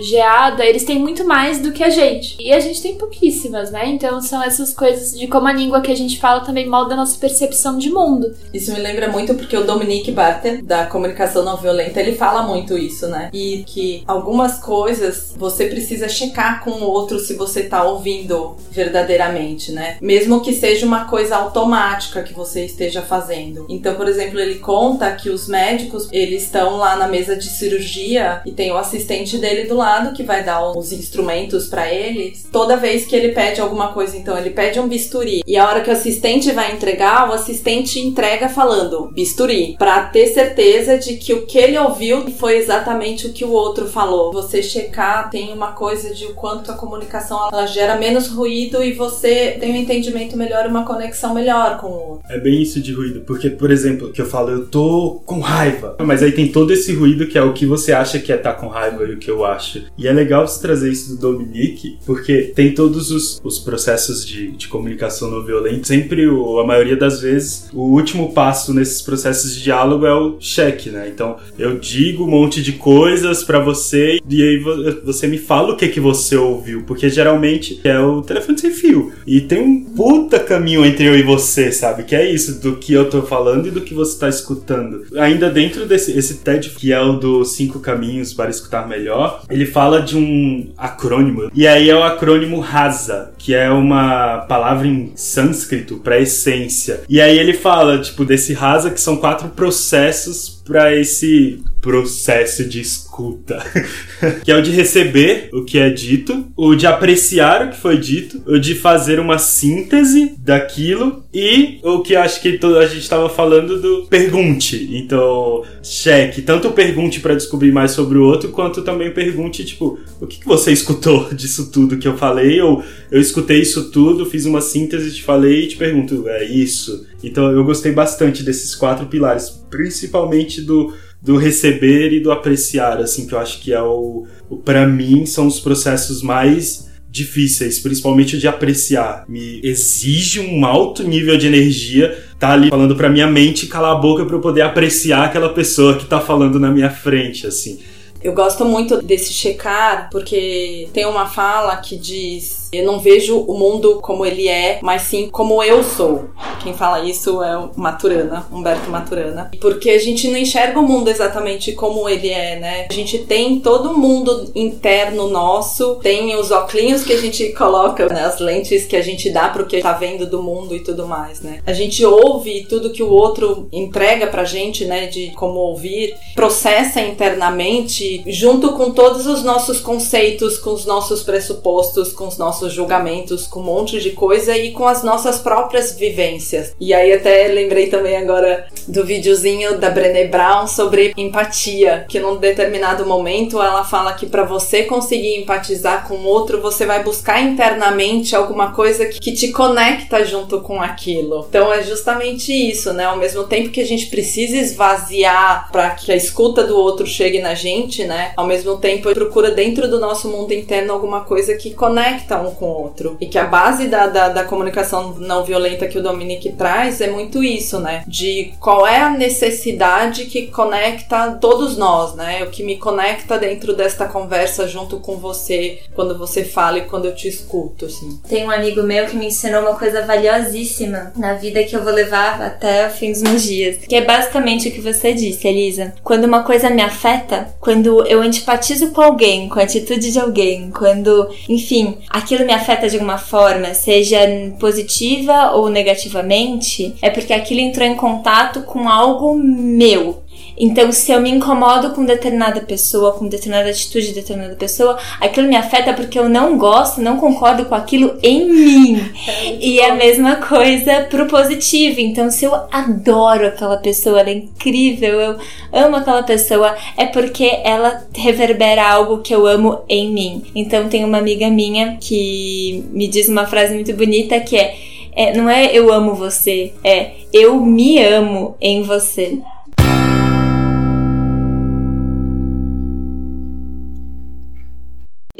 geada, eles têm muito mais do que a gente. E a gente tem pouquíssimas, né? Então, são essas coisas de como a língua que que a gente fala também molda a nossa percepção de mundo. Isso me lembra muito porque o Dominique Barter, da comunicação não violenta, ele fala muito isso, né? E que algumas coisas você precisa checar com o outro se você tá ouvindo verdadeiramente, né? Mesmo que seja uma coisa automática que você esteja fazendo. Então, por exemplo, ele conta que os médicos, eles estão lá na mesa de cirurgia e tem o assistente dele do lado que vai dar os instrumentos para ele, toda vez que ele pede alguma coisa, então ele pede um bisturi e a hora que o assistente vai entregar, o assistente entrega falando bisturi, para ter certeza de que o que ele ouviu foi exatamente o que o outro falou. Você checar tem uma coisa de o quanto a comunicação ela gera menos ruído e você tem um entendimento melhor, uma conexão melhor com o outro. É bem isso de ruído, porque, por exemplo, que eu falo, eu tô com raiva, mas aí tem todo esse ruído que é o que você acha que é estar tá com raiva e o que eu acho. E é legal você trazer isso do Dominique, porque tem todos os, os processos de, de comunicação não violenta. Sempre, o, a maioria das vezes, o último passo nesses processos de diálogo é o cheque, né? Então, eu digo um monte de coisas para você e aí você me fala o que que você ouviu, porque geralmente é o telefone sem fio. E tem um puta caminho entre eu e você, sabe? Que é isso, do que eu tô falando e do que você tá escutando. Ainda dentro desse esse TED, que é o dos cinco caminhos para escutar melhor, ele fala de um acrônimo. E aí é o acrônimo RASA, que é uma palavra em sânscrito para essência. E aí ele fala, tipo, desse RASA, que são quatro processos para esse processo de escuta, que é o de receber o que é dito, o de apreciar o que foi dito, o de fazer uma síntese daquilo e o que acho que a gente estava falando do pergunte. Então, cheque, tanto pergunte para descobrir mais sobre o outro, quanto também pergunte, tipo, o que, que você escutou disso tudo que eu falei? Ou eu escutei isso tudo, fiz uma síntese, te falei e te pergunto, é isso? Então, eu gostei bastante desses quatro pilares, principalmente do do receber e do apreciar, assim, que eu acho que é o, o para mim são os processos mais difíceis, principalmente o de apreciar. Me exige um alto nível de energia tá ali falando para minha mente calar a boca para eu poder apreciar aquela pessoa que tá falando na minha frente, assim. Eu gosto muito desse checar porque tem uma fala que diz eu não vejo o mundo como ele é, mas sim como eu sou. Quem fala isso é o Maturana, Humberto Maturana. Porque a gente não enxerga o mundo exatamente como ele é, né? A gente tem todo o mundo interno nosso, tem os óculos que a gente coloca, né? as lentes que a gente dá pro que tá vendo do mundo e tudo mais, né? A gente ouve tudo que o outro entrega pra gente, né? De como ouvir, processa internamente, junto com todos os nossos conceitos, com os nossos pressupostos, com os nossos nossos julgamentos, com um monte de coisa e com as nossas próprias vivências. E aí até lembrei também agora do videozinho da Brené Brown sobre empatia, que num determinado momento ela fala que para você conseguir empatizar com outro, você vai buscar internamente alguma coisa que te conecta junto com aquilo. Então é justamente isso, né? Ao mesmo tempo que a gente precisa esvaziar para que a escuta do outro chegue na gente, né? Ao mesmo tempo procura dentro do nosso mundo interno alguma coisa que conecta um com o outro. E que a base da, da, da comunicação não violenta que o Dominique traz é muito isso, né? De qual é a necessidade que conecta todos nós, né? O que me conecta dentro desta conversa junto com você, quando você fala e quando eu te escuto, assim. Tem um amigo meu que me ensinou uma coisa valiosíssima na vida que eu vou levar até o fim dos meus dias. Que é basicamente o que você disse, Elisa. Quando uma coisa me afeta, quando eu antipatizo com alguém, com a atitude de alguém, quando, enfim, aquilo aquilo me afeta de alguma forma, seja positiva ou negativamente, é porque aquilo entrou em contato com algo meu. Então, se eu me incomodo com determinada pessoa, com determinada atitude de determinada pessoa, aquilo me afeta porque eu não gosto, não concordo com aquilo em mim. É e é a mesma coisa pro positivo. Então, se eu adoro aquela pessoa, ela é incrível, eu amo aquela pessoa, é porque ela reverbera algo que eu amo em mim. Então, tem uma amiga minha que me diz uma frase muito bonita que é, é não é eu amo você, é eu me amo em você.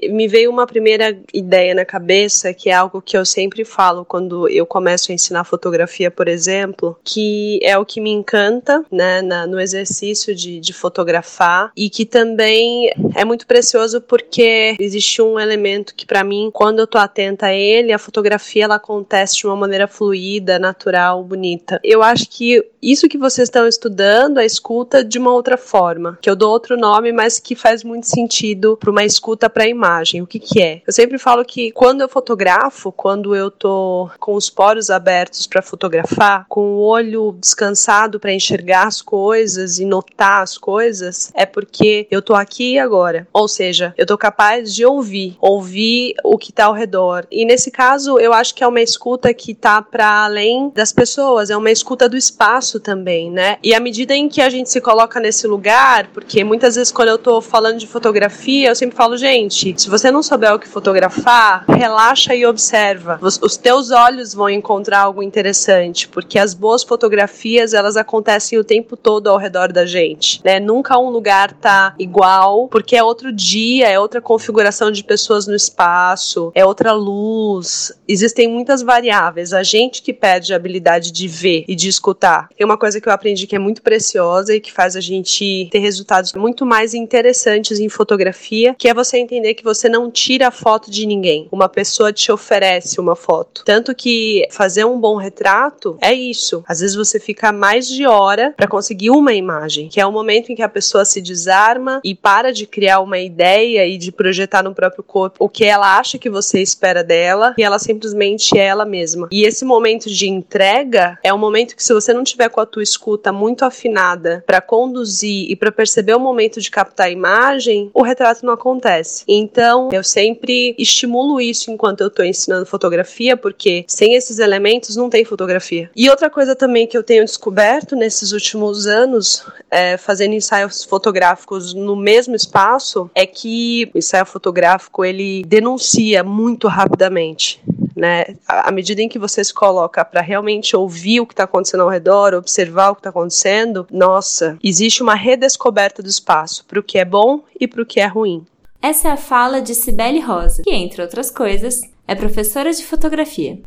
Me veio uma primeira ideia na cabeça, que é algo que eu sempre falo quando eu começo a ensinar fotografia, por exemplo, que é o que me encanta, né, na, no exercício de, de fotografar e que também é muito precioso porque existe um elemento que para mim, quando eu tô atenta a ele, a fotografia ela acontece de uma maneira fluida, natural, bonita. Eu acho que isso que vocês estão estudando, a escuta de uma outra forma, que eu dou outro nome, mas que faz muito sentido para uma escuta para imagem imagem. O que que é? Eu sempre falo que quando eu fotografo, quando eu tô com os poros abertos para fotografar, com o olho descansado para enxergar as coisas e notar as coisas, é porque eu tô aqui e agora. Ou seja, eu tô capaz de ouvir, ouvir o que tá ao redor. E nesse caso, eu acho que é uma escuta que tá para além das pessoas, é uma escuta do espaço também, né? E à medida em que a gente se coloca nesse lugar, porque muitas vezes quando eu tô falando de fotografia, eu sempre falo, gente, se você não souber o que fotografar, relaxa e observa. Os, teus olhos vão encontrar algo interessante, porque as boas fotografias, elas acontecem o tempo todo ao redor da gente, né? Nunca um lugar tá igual, porque é outro dia, é outra configuração de pessoas no espaço, é outra luz. Existem muitas variáveis. A gente que perde a habilidade de ver e de escutar. Tem uma coisa que eu aprendi que é muito preciosa e que faz a gente ter resultados muito mais interessantes em fotografia, que é você entender que você não tira a foto de ninguém. Uma pessoa te oferece uma foto. Tanto que fazer um bom retrato é isso. Às vezes você fica mais de hora para conseguir uma imagem, que é o momento em que a pessoa se desarma e para de criar uma ideia e de projetar no próprio corpo o que ela acha que você espera dela e ela simplesmente é ela mesma. E esse momento de entrega é um momento que se você não tiver com a tua escuta muito afinada para conduzir e para perceber o momento de captar a imagem, o retrato não acontece. Então, eu sempre estimulo isso enquanto eu estou ensinando fotografia, porque sem esses elementos não tem fotografia. E outra coisa também que eu tenho descoberto nesses últimos anos, é, fazendo ensaios fotográficos no mesmo espaço, é que o ensaio fotográfico ele denuncia muito rapidamente né? À medida em que você se coloca para realmente ouvir o que está acontecendo ao redor, observar o que está acontecendo, nossa, existe uma redescoberta do espaço para o que é bom e para o que é ruim. Essa é a fala de Cibele Rosa, que, entre outras coisas, é professora de fotografia.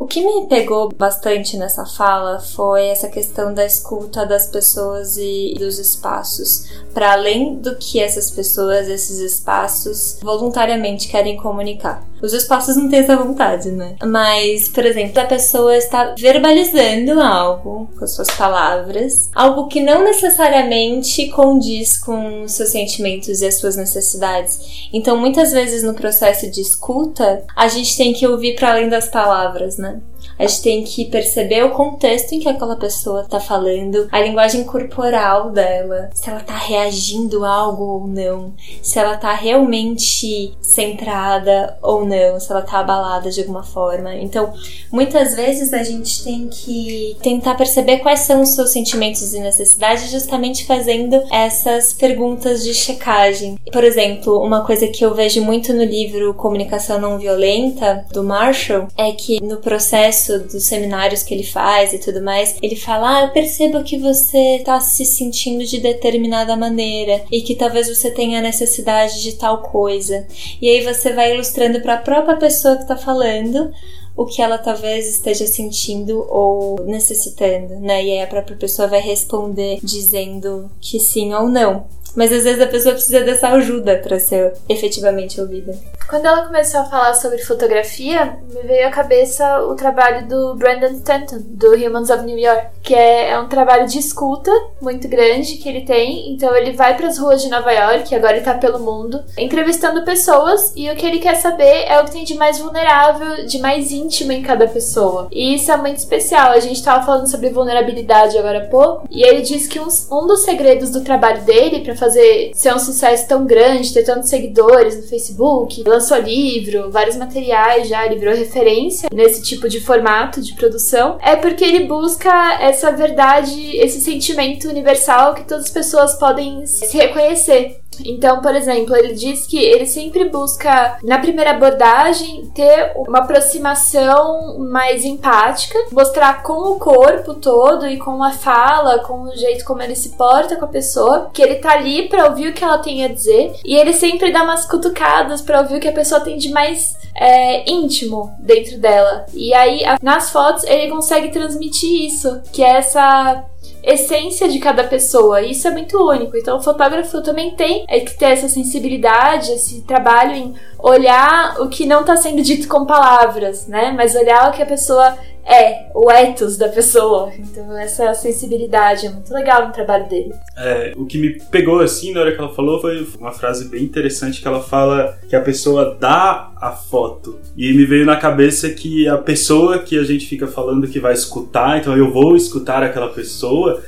O que me pegou bastante nessa fala foi essa questão da escuta das pessoas e dos espaços, para além do que essas pessoas, esses espaços, voluntariamente querem comunicar. Os espaços não têm essa vontade, né? Mas, por exemplo, a pessoa está verbalizando algo com suas palavras, algo que não necessariamente condiz com seus sentimentos e as suas necessidades. Então, muitas vezes no processo de escuta, a gente tem que ouvir para além das palavras, né? A gente tem que perceber o contexto em que aquela pessoa tá falando, a linguagem corporal dela, se ela tá reagindo a algo ou não, se ela tá realmente centrada ou não, se ela tá abalada de alguma forma. Então, muitas vezes a gente tem que tentar perceber quais são os seus sentimentos e necessidades justamente fazendo essas perguntas de checagem. Por exemplo, uma coisa que eu vejo muito no livro Comunicação Não Violenta do Marshall é que no processo dos seminários que ele faz e tudo mais, ele fala: Ah, eu percebo que você tá se sentindo de determinada maneira e que talvez você tenha necessidade de tal coisa. E aí você vai ilustrando para a própria pessoa que tá falando o que ela talvez esteja sentindo ou necessitando, né? E aí a própria pessoa vai responder dizendo que sim ou não. Mas às vezes a pessoa precisa dessa ajuda para ser efetivamente ouvida. Quando ela começou a falar sobre fotografia, me veio à cabeça o trabalho do Brandon Stanton, do Humans of New York, que é, é um trabalho de escuta muito grande que ele tem. Então ele vai para as ruas de Nova York, agora ele tá pelo mundo, entrevistando pessoas e o que ele quer saber é o que tem de mais vulnerável, de mais íntimo em cada pessoa. E isso é muito especial. A gente tava falando sobre vulnerabilidade agora há pouco, e ele diz que um, um dos segredos do trabalho dele para fazer ser um sucesso tão grande, ter tantos seguidores no Facebook, lançou livro, vários materiais já, ele virou referência nesse tipo de formato de produção, é porque ele busca essa verdade, esse sentimento universal que todas as pessoas podem se reconhecer. Então, por exemplo, ele diz que ele sempre busca, na primeira abordagem, ter uma aproximação mais empática, mostrar com o corpo todo e com a fala, com o jeito como ele se porta com a pessoa, que ele tá ali para ouvir o que ela tem a dizer, e ele sempre dá umas cutucadas para ouvir o que a pessoa tem de mais é, íntimo dentro dela. E aí, nas fotos, ele consegue transmitir isso, que é essa essência de cada pessoa. E isso é muito único. Então, o fotógrafo também tem que ter essa sensibilidade, esse trabalho em olhar o que não está sendo dito com palavras, né? Mas olhar o que a pessoa é, o ethos da pessoa. Então, essa sensibilidade é muito legal no trabalho dele. É, o que me pegou assim na hora que ela falou foi uma frase bem interessante que ela fala que a pessoa dá a foto. E me veio na cabeça que a pessoa que a gente fica falando que vai escutar, então eu vou escutar aquela pessoa,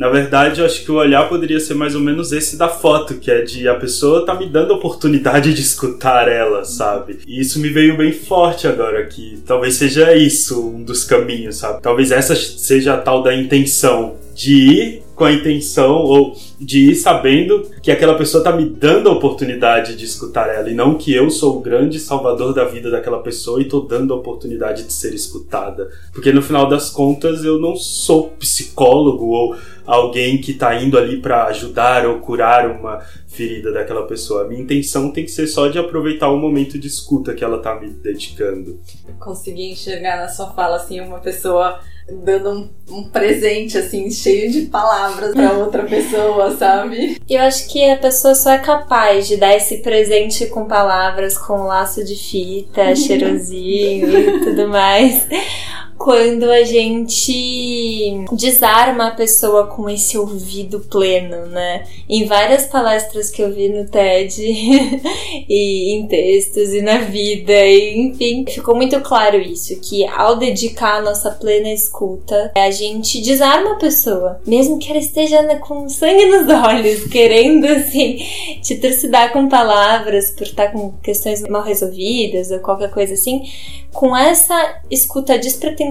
na verdade, eu acho que o olhar poderia ser mais ou menos esse da foto, que é de a pessoa tá me dando a oportunidade de escutar ela, sabe? E isso me veio bem forte agora, que talvez seja isso um dos caminhos, sabe? Talvez essa seja a tal da intenção de ir com a intenção ou de ir sabendo que aquela pessoa tá me dando a oportunidade de escutar ela e não que eu sou o grande salvador da vida daquela pessoa e tô dando a oportunidade de ser escutada. Porque no final das contas eu não sou psicólogo ou alguém que tá indo ali para ajudar ou curar uma ferida daquela pessoa. A minha intenção tem que ser só de aproveitar o momento de escuta que ela tá me dedicando. Consegui enxergar na sua fala assim uma pessoa dando um, um presente assim cheio de palavras para outra pessoa, sabe? Eu acho que a pessoa só é capaz de dar esse presente com palavras, com laço de fita, cheirosinho e tudo mais quando a gente desarma a pessoa com esse ouvido pleno, né? Em várias palestras que eu vi no TED e em textos e na vida, e, enfim, ficou muito claro isso, que ao dedicar a nossa plena escuta, a gente desarma a pessoa, mesmo que ela esteja né, com sangue nos olhos, querendo assim te trucidar com palavras por estar com questões mal resolvidas ou qualquer coisa assim, com essa escuta despretensiosa,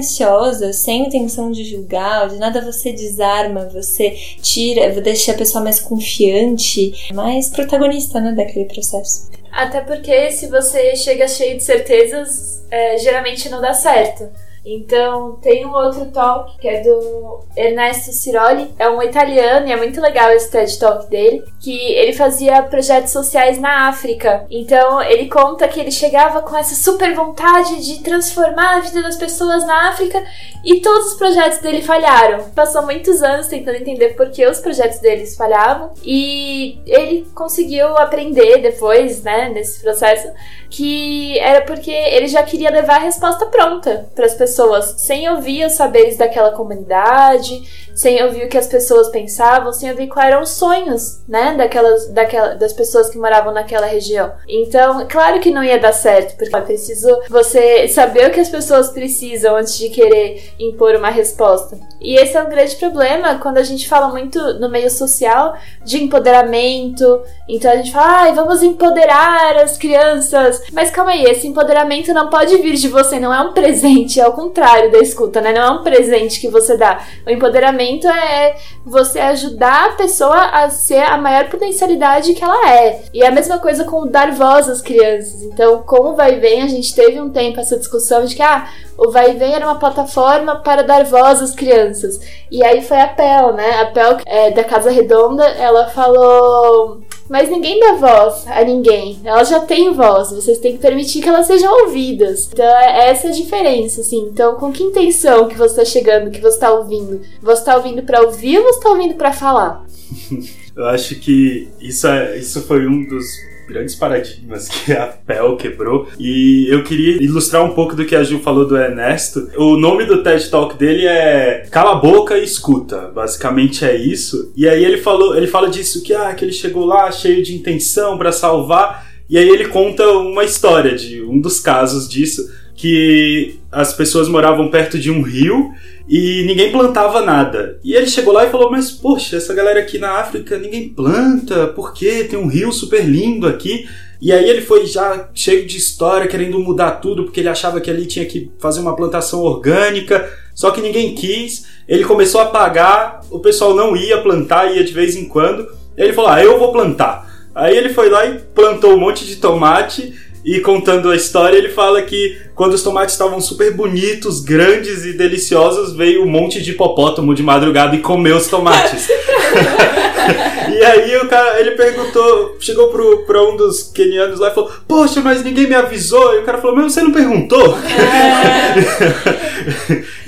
sem intenção de julgar, de nada você desarma, você tira, deixa a pessoa mais confiante, mais protagonista né, daquele processo. Até porque se você chega cheio de certezas, é, geralmente não dá certo. Então, tem um outro talk que é do Ernesto Ciroli, é um italiano e é muito legal esse TED Talk dele, que ele fazia projetos sociais na África. Então, ele conta que ele chegava com essa super vontade de transformar a vida das pessoas na África e todos os projetos dele falharam. Passou muitos anos tentando entender por que os projetos deles falhavam e ele conseguiu aprender depois, né, nesse processo, que era porque ele já queria levar a resposta pronta para as pessoas, sem ouvir os saberes daquela comunidade, sem ouvir o que as pessoas pensavam, sem ouvir quais eram os sonhos, né, daquelas, daquela, das pessoas que moravam naquela região. Então, claro que não ia dar certo, porque é preciso você saber o que as pessoas precisam antes de querer impor uma resposta. E esse é um grande problema quando a gente fala muito no meio social de empoderamento. Então a gente fala, ai, vamos empoderar as crianças. Mas calma aí, esse empoderamento não pode vir de você, não é um presente, é o contrário da escuta, né? Não é um presente que você dá. O empoderamento é você ajudar a pessoa a ser a maior potencialidade que ela é. E é a mesma coisa com dar voz às crianças. Então, como vai e vem, a gente teve um tempo essa discussão de que, ah, o Vai e Vem era uma plataforma para dar voz às crianças. E aí foi a Pel, né? A Pel é, da Casa Redonda, ela falou. Mas ninguém dá voz a ninguém. Elas já têm voz. Vocês têm que permitir que elas sejam ouvidas. Então, é essa a diferença, assim. Então, com que intenção que você está chegando, que você está ouvindo? Você está ouvindo para ouvir ou você está ouvindo para falar? Eu acho que isso, é, isso foi um dos grandes paradigmas que a Pel quebrou. E eu queria ilustrar um pouco do que a Gil falou do Ernesto. O nome do TED Talk dele é Cala a Boca e Escuta. Basicamente é isso. E aí ele falou, ele fala disso que, ah, que ele chegou lá cheio de intenção para salvar. E aí ele conta uma história de um dos casos disso, que as pessoas moravam perto de um rio e ninguém plantava nada. E ele chegou lá e falou: Mas poxa, essa galera aqui na África ninguém planta, por quê? Tem um rio super lindo aqui. E aí ele foi já cheio de história, querendo mudar tudo, porque ele achava que ali tinha que fazer uma plantação orgânica, só que ninguém quis. Ele começou a pagar, o pessoal não ia plantar, ia de vez em quando. Ele falou: Ah, eu vou plantar. Aí ele foi lá e plantou um monte de tomate e contando a história, ele fala que quando os tomates estavam super bonitos, grandes e deliciosos, veio um monte de hipopótamo de madrugada e comeu os tomates. e aí o cara, ele perguntou, chegou pro, pra um dos kenianos lá e falou, poxa, mas ninguém me avisou. E o cara falou, mas você não perguntou? É.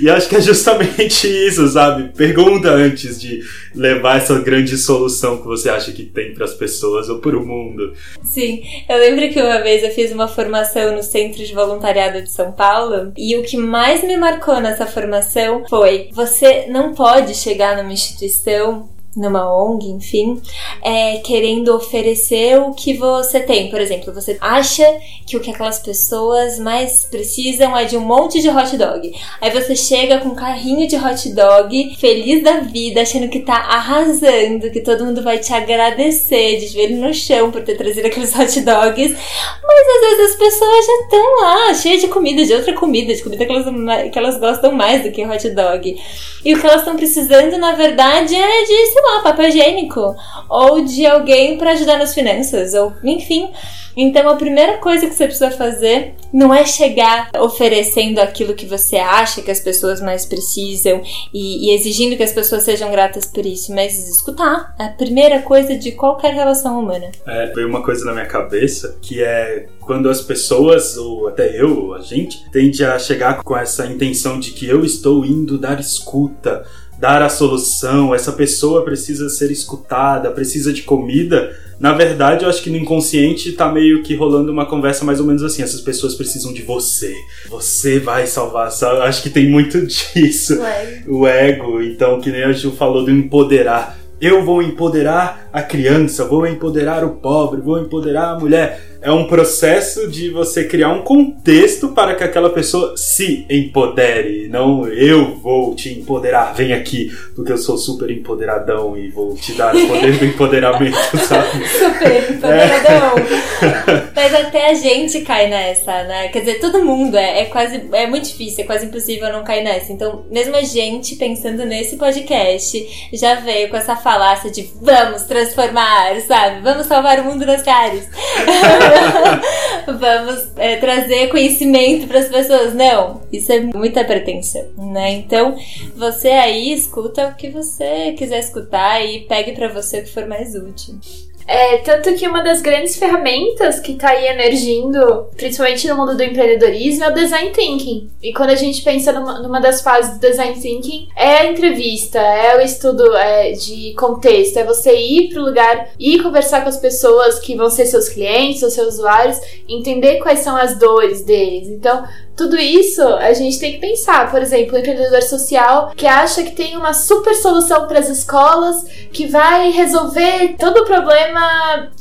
e acho que é justamente isso, sabe? Pergunta antes de levar essa grande solução que você acha que tem para as pessoas ou para o mundo. Sim, eu lembro que uma vez eu fiz uma formação no Centro de Voluntariado de São Paulo. E o que mais me marcou nessa formação foi: você não pode chegar numa instituição numa ONG, enfim, é, querendo oferecer o que você tem. Por exemplo, você acha que o que aquelas pessoas mais precisam é de um monte de hot dog. Aí você chega com um carrinho de hot dog, feliz da vida, achando que tá arrasando, que todo mundo vai te agradecer de joelho no chão por ter trazido aqueles hot dogs. Mas às vezes as pessoas já estão lá, cheias de comida, de outra comida, de comida que elas, que elas gostam mais do que hot dog. E o que elas estão precisando, na verdade, é de, sei lá, papel higiênico. Ou de alguém para ajudar nas finanças. Ou, enfim. Então a primeira coisa que você precisa fazer não é chegar oferecendo aquilo que você acha que as pessoas mais precisam e, e exigindo que as pessoas sejam gratas por isso, mas escutar. É a primeira coisa de qualquer relação humana. É, veio uma coisa na minha cabeça que é quando as pessoas, ou até eu, a gente, tende a chegar com essa intenção de que eu estou indo dar escuta, dar a solução, essa pessoa precisa ser escutada, precisa de comida na verdade, eu acho que no inconsciente tá meio que rolando uma conversa mais ou menos assim. Essas pessoas precisam de você. Você vai salvar. Acho que tem muito disso. O ego. O ego. Então, que nem a Ju falou do empoderar. Eu vou empoderar a criança, vou empoderar o pobre, vou empoderar a mulher é um processo de você criar um contexto para que aquela pessoa se empodere. Não eu vou te empoderar, vem aqui, porque eu sou super empoderadão e vou te dar o poder do empoderamento, sabe? Super empoderadão. É. Mas até a gente cai nessa, né? Quer dizer, todo mundo é, é quase. É muito difícil, é quase impossível não cair nessa. Então, mesmo a gente pensando nesse podcast, já veio com essa falácia de vamos transformar, sabe? Vamos salvar o mundo nas caras. vamos é, trazer conhecimento para as pessoas. Não, isso é muita pretensão, né? Então, você aí escuta o que você quiser escutar e pegue para você o que for mais útil. É, tanto que uma das grandes ferramentas que está aí emergindo, principalmente no mundo do empreendedorismo, é o design thinking. E quando a gente pensa numa, numa das fases do design thinking, é a entrevista, é o estudo é, de contexto, é você ir para o lugar e conversar com as pessoas que vão ser seus clientes, ou seus usuários, entender quais são as dores deles. Então, tudo isso a gente tem que pensar. Por exemplo, o empreendedor social que acha que tem uma super solução para as escolas, que vai resolver todo o problema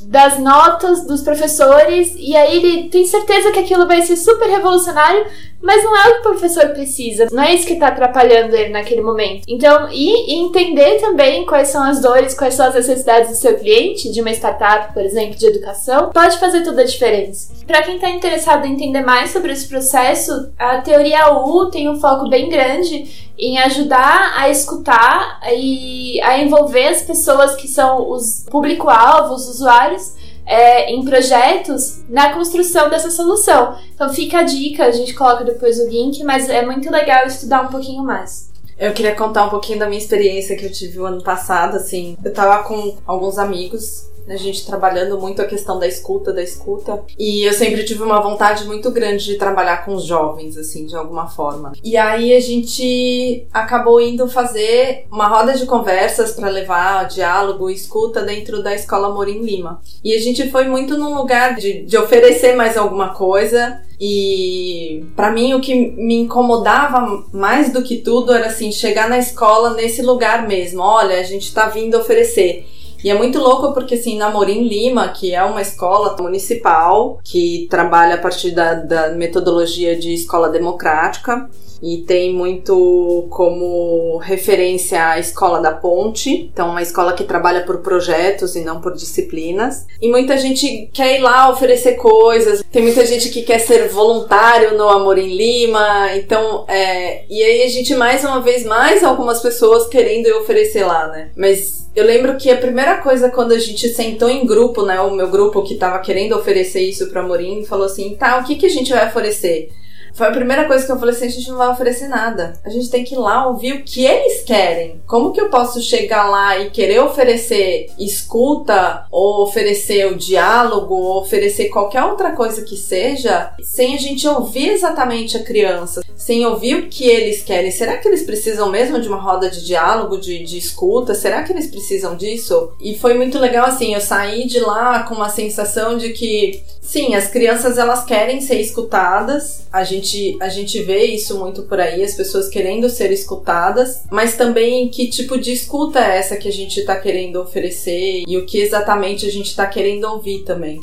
das notas dos professores, e aí ele tem certeza que aquilo vai ser super revolucionário, mas não é o que o professor precisa, não é isso que está atrapalhando ele naquele momento. Então, e, e, entender também quais são as dores, quais são as necessidades do seu cliente, de uma startup, por exemplo, de educação, pode fazer toda a diferença. Para quem está interessado em entender mais sobre esse processo, a teoria U tem um foco bem grande em ajudar a escutar e a envolver as pessoas que são os público-alvo, os usuários, é, em projetos na construção dessa solução. Então fica a dica, a gente coloca depois o link, mas é muito legal estudar um pouquinho mais. Eu queria contar um pouquinho da minha experiência que eu tive o ano passado, assim. Eu tava com alguns amigos a gente trabalhando muito a questão da escuta, da escuta. E eu sempre tive uma vontade muito grande de trabalhar com os jovens, assim, de alguma forma. E aí a gente acabou indo fazer uma roda de conversas para levar diálogo escuta dentro da Escola Morim Lima. E a gente foi muito num lugar de, de oferecer mais alguma coisa e para mim o que me incomodava mais do que tudo era assim chegar na escola nesse lugar mesmo. Olha, a gente tá vindo oferecer. E é muito louco porque, assim, na Morim Lima, que é uma escola municipal que trabalha a partir da, da metodologia de escola democrática, e tem muito como referência a Escola da Ponte, então uma escola que trabalha por projetos e não por disciplinas. E muita gente quer ir lá oferecer coisas, tem muita gente que quer ser voluntário no Amor em Lima, então é, e aí a gente mais uma vez mais algumas pessoas querendo oferecer lá, né? Mas eu lembro que a primeira coisa quando a gente sentou em grupo, né, o meu grupo que tava querendo oferecer isso para Morim, falou assim: "Tá, o que que a gente vai oferecer?" Foi a primeira coisa que eu falei assim: a gente não vai oferecer nada. A gente tem que ir lá ouvir o que eles querem. Como que eu posso chegar lá e querer oferecer escuta, ou oferecer o diálogo, ou oferecer qualquer outra coisa que seja, sem a gente ouvir exatamente a criança, sem ouvir o que eles querem? Será que eles precisam mesmo de uma roda de diálogo, de, de escuta? Será que eles precisam disso? E foi muito legal assim, eu saí de lá com uma sensação de que sim, as crianças elas querem ser escutadas. A gente a gente vê isso muito por aí, as pessoas querendo ser escutadas, mas também que tipo de escuta é essa que a gente está querendo oferecer e o que exatamente a gente está querendo ouvir também.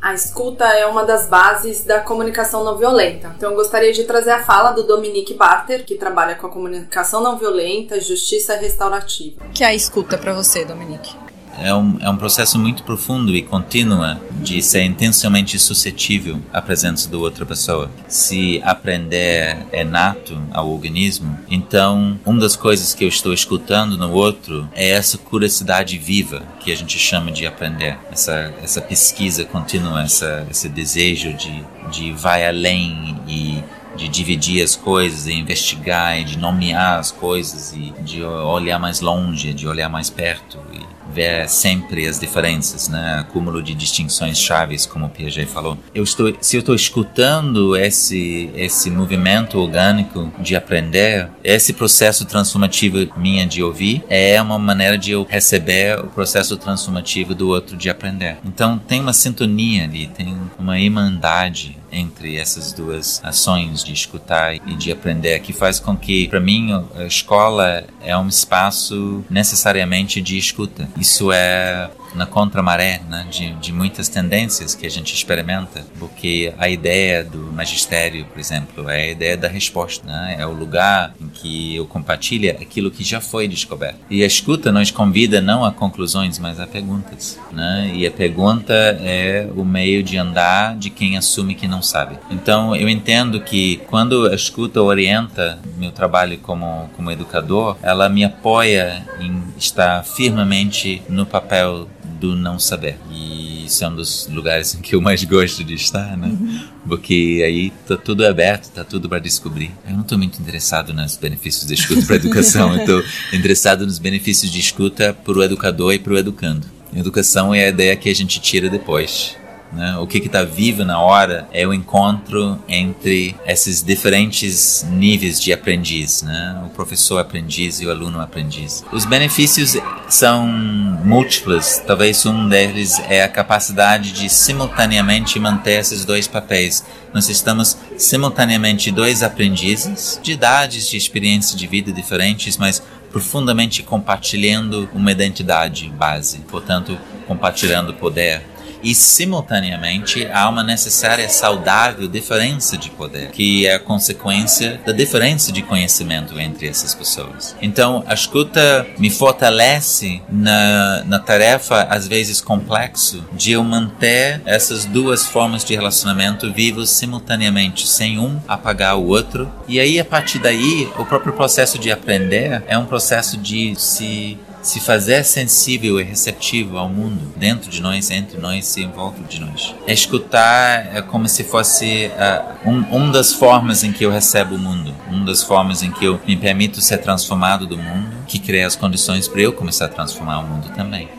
A escuta é uma das bases da comunicação não violenta. Então, eu gostaria de trazer a fala do Dominique Barter, que trabalha com a comunicação não violenta, justiça restaurativa. O que é a escuta para você, Dominique? É um, é um processo muito profundo e contínuo de ser intencionalmente suscetível à presença da outra pessoa. Se aprender é nato ao organismo, então uma das coisas que eu estou escutando no outro é essa curiosidade viva que a gente chama de aprender, essa, essa pesquisa contínua, essa, esse desejo de, de vai além e de dividir as coisas, de investigar, de nomear as coisas e de olhar mais longe, de olhar mais perto e ver sempre as diferenças, né? Acúmulo de distinções chaves, como o Piaget falou. Eu estou, se eu estou escutando esse esse movimento orgânico de aprender, esse processo transformativo minha de ouvir é uma maneira de eu receber o processo transformativo do outro de aprender. Então tem uma sintonia ali, tem uma irmandade entre essas duas ações de escutar e de aprender que faz com que para mim a escola é um espaço necessariamente de escuta. Isso é na contramaré né, de, de muitas tendências que a gente experimenta, porque a ideia do magistério, por exemplo, é a ideia da resposta, né, é o lugar em que eu compartilho aquilo que já foi descoberto. E a escuta nos convida não a conclusões, mas a perguntas. Né, e a pergunta é o meio de andar de quem assume que não sabe. Então eu entendo que quando a escuta orienta meu trabalho como, como educador, ela me apoia em estar firmemente no papel do não saber. E isso é um dos lugares em que eu mais gosto de estar, né? Porque aí tá tudo aberto, tá tudo para descobrir. Eu não estou muito interessado nos benefícios da escuta para a educação, eu estou interessado nos benefícios de escuta para o educador e para o educando. Educação é a ideia que a gente tira depois. Né? O que está vivo na hora é o encontro entre esses diferentes níveis de aprendiz, né? o professor aprendiz e o aluno aprendiz. Os benefícios são múltiplos, talvez um deles é a capacidade de simultaneamente manter esses dois papéis. Nós estamos simultaneamente dois aprendizes de idades, de experiências de vida diferentes, mas profundamente compartilhando uma identidade base, portanto, compartilhando poder e simultaneamente há uma necessária saudável diferença de poder, que é a consequência da diferença de conhecimento entre essas pessoas. Então, a escuta me fortalece na, na tarefa, às vezes complexo, de eu manter essas duas formas de relacionamento vivos simultaneamente, sem um apagar o outro. E aí, a partir daí, o próprio processo de aprender é um processo de se se fazer sensível e receptivo ao mundo dentro de nós, entre nós e em volta de nós. Escutar é como se fosse uh, um, um das formas em que eu recebo o mundo, uma das formas em que eu me permito ser transformado do mundo, que cria as condições para eu começar a transformar o mundo também.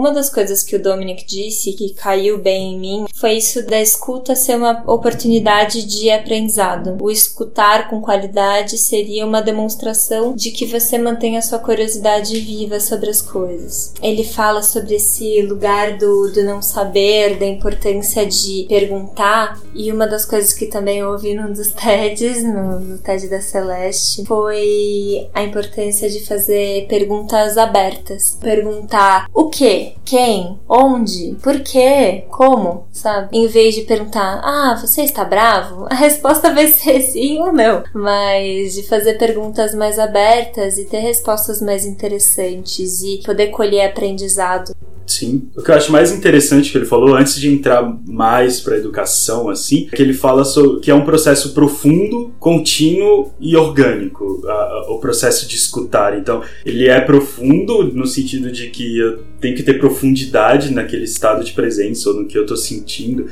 Uma das coisas que o Dominic disse que caiu bem em mim foi isso da escuta ser uma oportunidade de aprendizado. O escutar com qualidade seria uma demonstração de que você mantém a sua curiosidade viva sobre as coisas. Ele fala sobre esse lugar do, do não saber, da importância de perguntar, e uma das coisas que também ouvi num dos TEDs, no, no TED da Celeste, foi a importância de fazer perguntas abertas. Perguntar o que? Quem, onde, por quê, como, sabe? Em vez de perguntar, ah, você está bravo? A resposta vai ser sim ou não. Mas de fazer perguntas mais abertas e ter respostas mais interessantes e poder colher aprendizado Sim. O que eu acho mais interessante que ele falou, antes de entrar mais para educação, assim, é que ele fala sobre, que é um processo profundo, contínuo e orgânico, a, a, o processo de escutar. Então, ele é profundo no sentido de que eu tenho que ter profundidade naquele estado de presença ou no que eu estou sentindo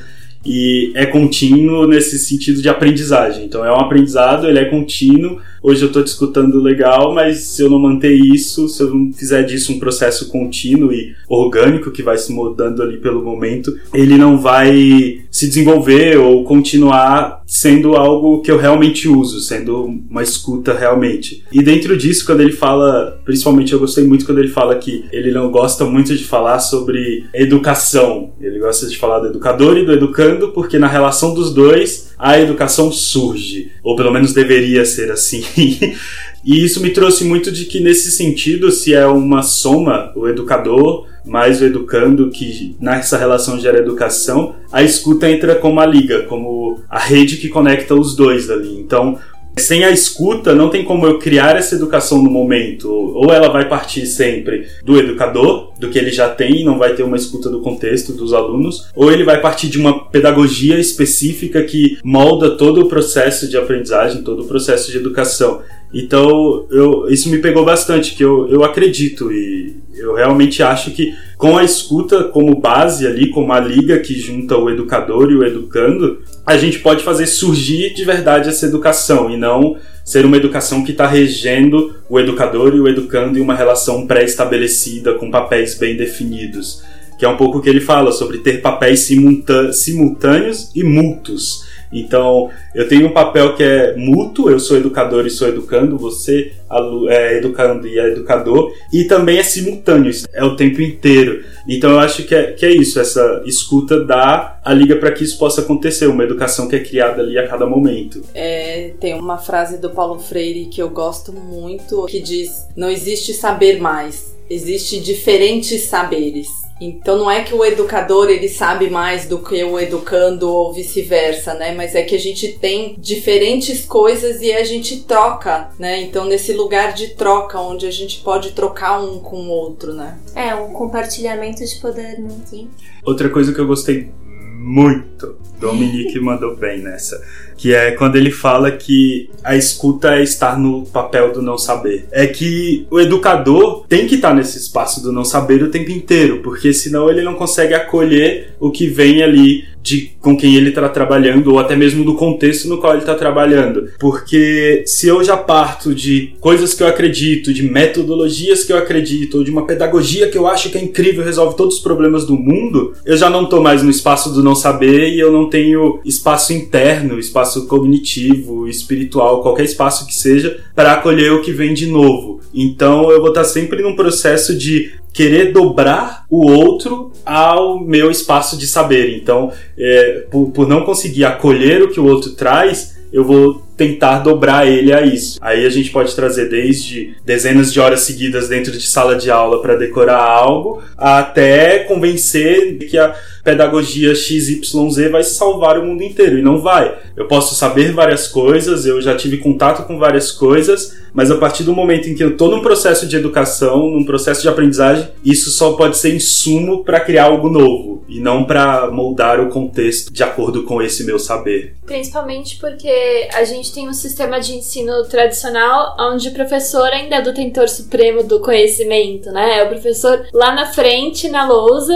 e é contínuo nesse sentido de aprendizagem. Então é um aprendizado, ele é contínuo. Hoje eu estou discutando legal, mas se eu não manter isso, se eu não fizer disso um processo contínuo e orgânico que vai se mudando ali pelo momento, ele não vai se desenvolver ou continuar sendo algo que eu realmente uso, sendo uma escuta realmente. E dentro disso, quando ele fala, principalmente eu gostei muito quando ele fala que ele não gosta muito de falar sobre educação. Ele gosta de falar do educador e do educando porque na relação dos dois a educação surge, ou pelo menos deveria ser assim. e isso me trouxe muito de que nesse sentido, se é uma soma, o educador mais o educando, que nessa relação gera educação, a escuta entra como a liga, como a rede que conecta os dois ali. Então, sem a escuta, não tem como eu criar essa educação no momento. Ou ela vai partir sempre do educador, do que ele já tem, não vai ter uma escuta do contexto dos alunos, ou ele vai partir de uma pedagogia específica que molda todo o processo de aprendizagem, todo o processo de educação. Então, eu, isso me pegou bastante, que eu, eu acredito e eu realmente acho que com a escuta como base ali, como a liga que junta o educador e o educando, a gente pode fazer surgir de verdade essa educação e não ser uma educação que está regendo o educador e o educando em uma relação pré-estabelecida com papéis bem definidos. Que é um pouco o que ele fala sobre ter papéis simultâneos e mútuos. Então, eu tenho um papel que é mútuo, eu sou educador e sou educando, você é educando e é educador, e também é simultâneo, é o tempo inteiro. Então, eu acho que é, que é isso, essa escuta dá a liga para que isso possa acontecer, uma educação que é criada ali a cada momento. É, tem uma frase do Paulo Freire que eu gosto muito, que diz: Não existe saber mais, existe diferentes saberes. Então não é que o educador ele sabe mais do que o educando ou vice-versa, né? Mas é que a gente tem diferentes coisas e a gente troca, né? Então nesse lugar de troca onde a gente pode trocar um com o outro, né? É um compartilhamento de poder, né? Sim. Outra coisa que eu gostei muito, Dominique mandou bem nessa que é quando ele fala que a escuta é estar no papel do não saber. É que o educador tem que estar nesse espaço do não saber o tempo inteiro, porque senão ele não consegue acolher o que vem ali de com quem ele está trabalhando ou até mesmo do contexto no qual ele está trabalhando. Porque se eu já parto de coisas que eu acredito, de metodologias que eu acredito, ou de uma pedagogia que eu acho que é incrível, resolve todos os problemas do mundo, eu já não estou mais no espaço do não saber e eu não tenho espaço interno, espaço cognitivo, espiritual, qualquer espaço que seja, para acolher o que vem de novo. Então eu vou estar sempre num processo de querer dobrar o outro ao meu espaço de saber. Então, é, por, por não conseguir acolher o que o outro traz, eu vou tentar dobrar ele a isso. Aí a gente pode trazer desde dezenas de horas seguidas dentro de sala de aula para decorar algo, até convencer que a pedagogia XYZ vai salvar o mundo inteiro. E não vai. Eu posso saber várias coisas, eu já tive contato com várias coisas, mas a partir do momento em que eu estou num processo de educação, num processo de aprendizagem, isso só pode ser insumo para criar algo novo e não para moldar o contexto de acordo com esse meu saber. Principalmente porque a gente tem um sistema de ensino tradicional onde o professor ainda é do tentor supremo do conhecimento, né? É o professor lá na frente, na lousa,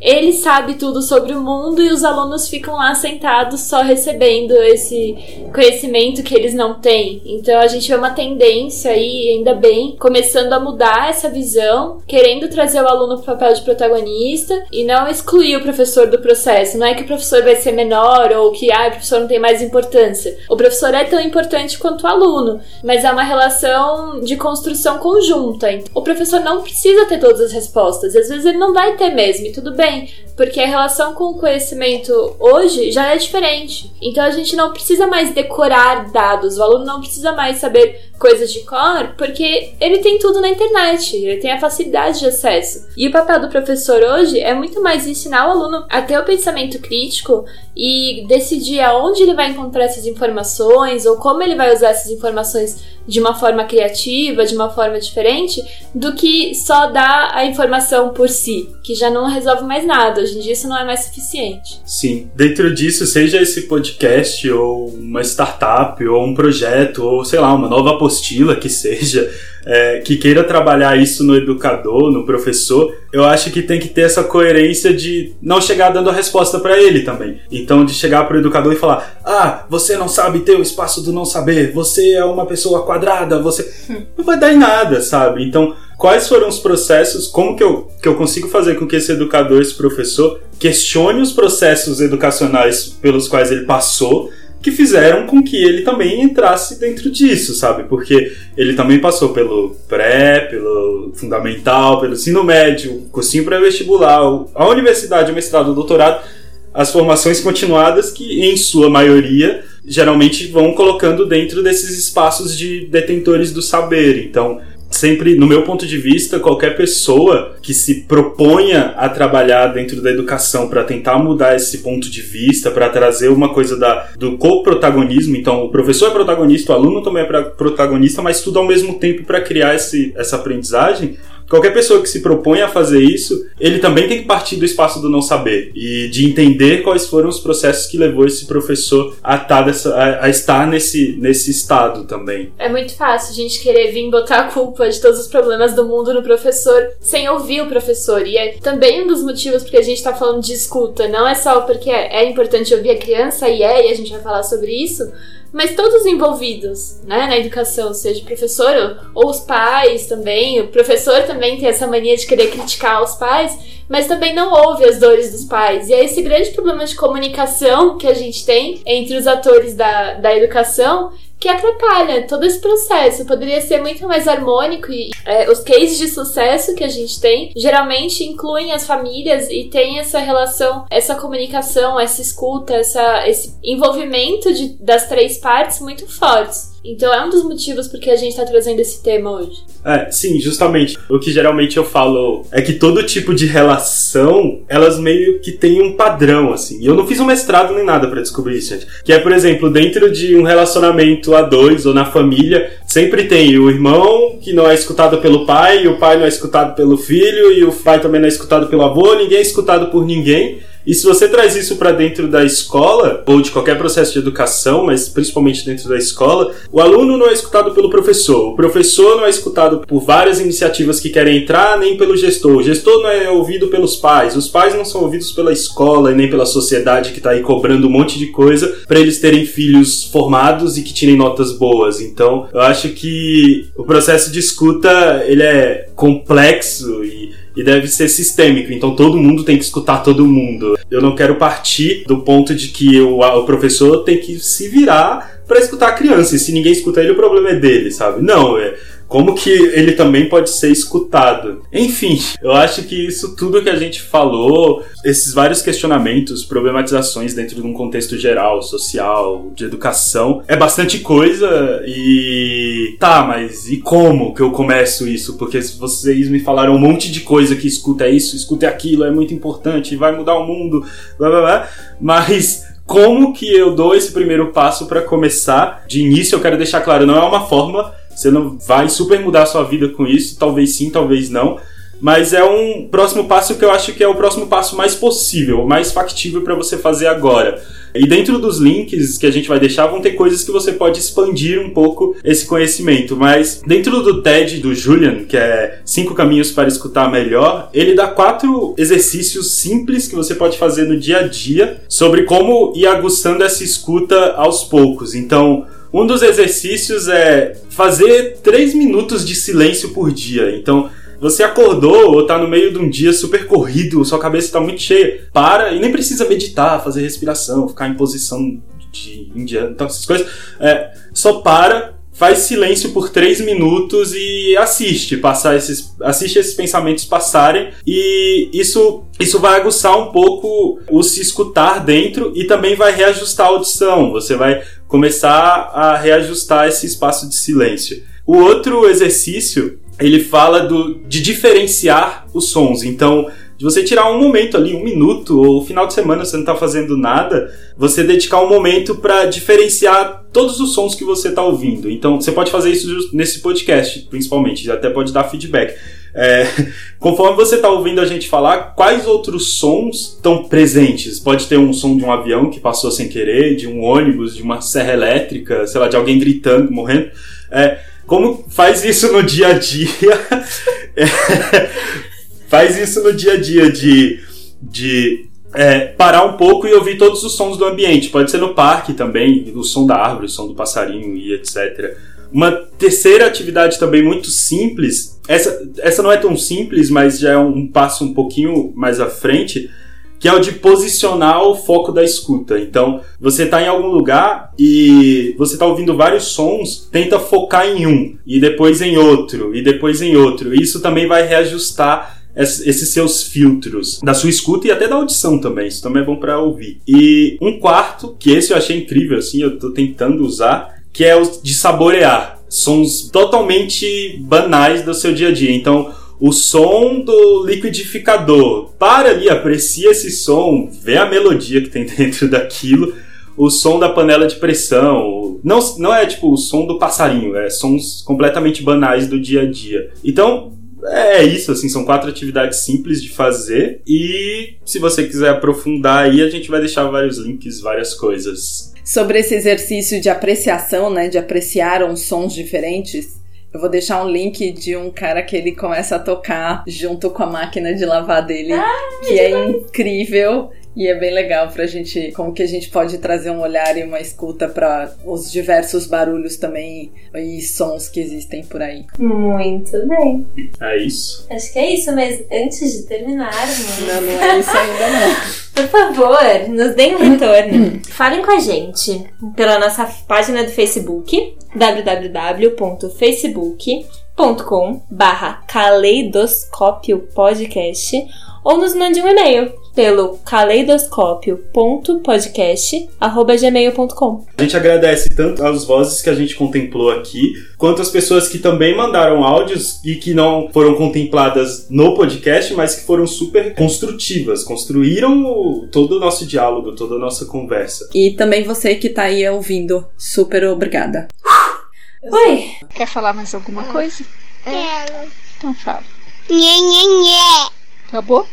ele sabe tudo sobre o mundo e os alunos ficam lá sentados só recebendo esse conhecimento que eles não têm. Então a gente vê uma tendência aí, ainda bem, começando a mudar essa visão, querendo trazer o aluno para o papel de protagonista e não excluir o professor do processo. Não é que o professor vai ser menor ou que ah, o professor não tem mais importância. O professor é tão importante quanto o aluno, mas é uma relação de construção conjunta. O professor não precisa ter todas as respostas, às vezes ele não vai ter mesmo, e tudo bem porque a relação com o conhecimento hoje já é diferente. Então a gente não precisa mais decorar dados, o aluno não precisa mais saber coisas de cor, porque ele tem tudo na internet, ele tem a facilidade de acesso. E o papel do professor hoje é muito mais ensinar o aluno a ter o pensamento crítico e decidir aonde ele vai encontrar essas informações ou como ele vai usar essas informações de uma forma criativa, de uma forma diferente, do que só dar a informação por si, que já não resolve mais nada. Hoje em dia isso não é mais suficiente. Sim. Dentro disso, seja esse podcast, ou uma startup, ou um projeto, ou sei lá, uma nova apostila que seja, é, que queira trabalhar isso no educador, no professor, eu acho que tem que ter essa coerência de não chegar dando a resposta para ele também. Então, de chegar para o educador e falar: Ah, você não sabe ter o espaço do não saber, você é uma pessoa quadrada, você. Não vai dar em nada, sabe? Então, quais foram os processos, como que eu, que eu consigo fazer com que esse educador, esse professor, questione os processos educacionais pelos quais ele passou que fizeram com que ele também entrasse dentro disso, sabe? Porque ele também passou pelo pré, pelo fundamental, pelo ensino médio, cursinho pré-vestibular, a universidade, o mestrado, o doutorado, as formações continuadas que, em sua maioria, geralmente vão colocando dentro desses espaços de detentores do saber. Então, sempre, no meu ponto de vista, qualquer pessoa que se proponha a trabalhar dentro da educação para tentar mudar esse ponto de vista, para trazer uma coisa da, do co-protagonismo, então o professor é protagonista, o aluno também é protagonista, mas tudo ao mesmo tempo para criar esse, essa aprendizagem, qualquer pessoa que se propõe a fazer isso, ele também tem que partir do espaço do não saber e de entender quais foram os processos que levou esse professor a, tá dessa, a, a estar nesse, nesse estado também. É muito fácil a gente querer vir botar a culpa de todos os problemas do mundo no professor sem ouvir o professor. E é também um dos motivos porque a gente está falando de escuta. Não é só porque é, é importante ouvir a criança, e é, e a gente vai falar sobre isso mas todos envolvidos né, na educação, seja o professor ou os pais também. O professor também tem essa mania de querer criticar os pais, mas também não ouve as dores dos pais. E é esse grande problema de comunicação que a gente tem entre os atores da, da educação que atrapalha todo esse processo. Poderia ser muito mais harmônico e é, os cases de sucesso que a gente tem geralmente incluem as famílias e tem essa relação, essa comunicação, essa escuta, essa, esse envolvimento de, das três partes muito fortes. Então é um dos motivos porque a gente está trazendo esse tema hoje. É, sim, justamente. O que geralmente eu falo é que todo tipo de relação, elas meio que tem um padrão, assim. E eu não fiz um mestrado nem nada para descobrir isso, gente. Que é, por exemplo, dentro de um relacionamento a dois ou na família, sempre tem o irmão que não é escutado pelo pai, o pai não é escutado pelo filho, e o pai também não é escutado pelo avô, ninguém é escutado por ninguém. E se você traz isso para dentro da escola, ou de qualquer processo de educação, mas principalmente dentro da escola, o aluno não é escutado pelo professor, o professor não é escutado por várias iniciativas que querem entrar, nem pelo gestor, o gestor não é ouvido pelos pais, os pais não são ouvidos pela escola e nem pela sociedade que está aí cobrando um monte de coisa para eles terem filhos formados e que tirem notas boas. Então, eu acho que o processo de escuta ele é complexo e e deve ser sistêmico, então todo mundo tem que escutar todo mundo. Eu não quero partir do ponto de que o, o professor tem que se virar para escutar a criança, e se ninguém escuta ele, o problema é dele, sabe? Não, é como que ele também pode ser escutado. Enfim, eu acho que isso tudo que a gente falou, esses vários questionamentos, problematizações dentro de um contexto geral, social, de educação, é bastante coisa e tá, mas e como que eu começo isso? Porque vocês me falaram um monte de coisa que escuta isso, escuta aquilo, é muito importante, vai mudar o mundo, blá blá blá, mas como que eu dou esse primeiro passo para começar? De início eu quero deixar claro, não é uma forma você não vai super mudar a sua vida com isso, talvez sim, talvez não. Mas é um próximo passo que eu acho que é o próximo passo mais possível, mais factível para você fazer agora. E dentro dos links que a gente vai deixar vão ter coisas que você pode expandir um pouco esse conhecimento. Mas dentro do TED do Julian, que é Cinco Caminhos para Escutar Melhor, ele dá quatro exercícios simples que você pode fazer no dia a dia sobre como ir aguçando essa escuta aos poucos. Então, um dos exercícios é fazer 3 minutos de silêncio por dia. Então, você acordou ou tá no meio de um dia super corrido, sua cabeça está muito cheia, para e nem precisa meditar, fazer respiração, ficar em posição de indiano, então essas coisas. É, só para, faz silêncio por três minutos e assiste, passar esses, assiste esses pensamentos passarem e isso isso vai aguçar um pouco o se escutar dentro e também vai reajustar a audição. Você vai começar a reajustar esse espaço de silêncio. O outro exercício, ele fala do, de diferenciar os sons. Então, de você tirar um momento ali, um minuto, ou final de semana você não tá fazendo nada, você dedicar um momento para diferenciar todos os sons que você tá ouvindo. Então, você pode fazer isso nesse podcast, principalmente, até pode dar feedback. É, conforme você está ouvindo a gente falar, quais outros sons estão presentes? Pode ter um som de um avião que passou sem querer, de um ônibus, de uma serra elétrica, sei lá, de alguém gritando, morrendo. É, como faz isso no dia a dia? É, faz isso no dia a dia de, de é, parar um pouco e ouvir todos os sons do ambiente. Pode ser no parque também, o som da árvore, o som do passarinho e etc. Uma terceira atividade também muito simples, essa, essa não é tão simples, mas já é um passo um pouquinho mais à frente, que é o de posicionar o foco da escuta. Então, você está em algum lugar e você está ouvindo vários sons, tenta focar em um, e depois em outro, e depois em outro. Isso também vai reajustar esses seus filtros da sua escuta e até da audição também. Isso também é bom para ouvir. E um quarto, que esse eu achei incrível, assim, eu tô tentando usar, que é o de saborear. Sons totalmente banais do seu dia a dia. Então, o som do liquidificador. Para ali, aprecia esse som, vê a melodia que tem dentro daquilo. O som da panela de pressão. Não, não é tipo o som do passarinho, é sons completamente banais do dia a dia. Então, é isso, assim, são quatro atividades simples de fazer. E se você quiser aprofundar aí, a gente vai deixar vários links, várias coisas. Sobre esse exercício de apreciação, né? De apreciar uns sons diferentes. Eu vou deixar um link de um cara que ele começa a tocar junto com a máquina de lavar dele, que é incrível. E é bem legal pra gente, como que a gente pode trazer um olhar e uma escuta para os diversos barulhos também e sons que existem por aí. Muito bem. É isso. Acho que é isso, mas antes de terminarmos. Não, não é isso ainda não. Por favor, nos deem um retorno. Falem com a gente pela nossa página do Facebook, www.facebook.com barra caleidoscópio podcast ou nos mande um e-mail pelo caleidoscópio.podcast.gmail.com A gente agradece tanto as vozes que a gente contemplou aqui, quanto as pessoas que também mandaram áudios e que não foram contempladas no podcast, mas que foram super construtivas, construíram o- todo o nosso diálogo, toda a nossa conversa. E também você que tá aí ouvindo, super obrigada. Oi! Quer falar mais alguma coisa? Quero. Então fala. Nhê, nhê, nhê. Acabou?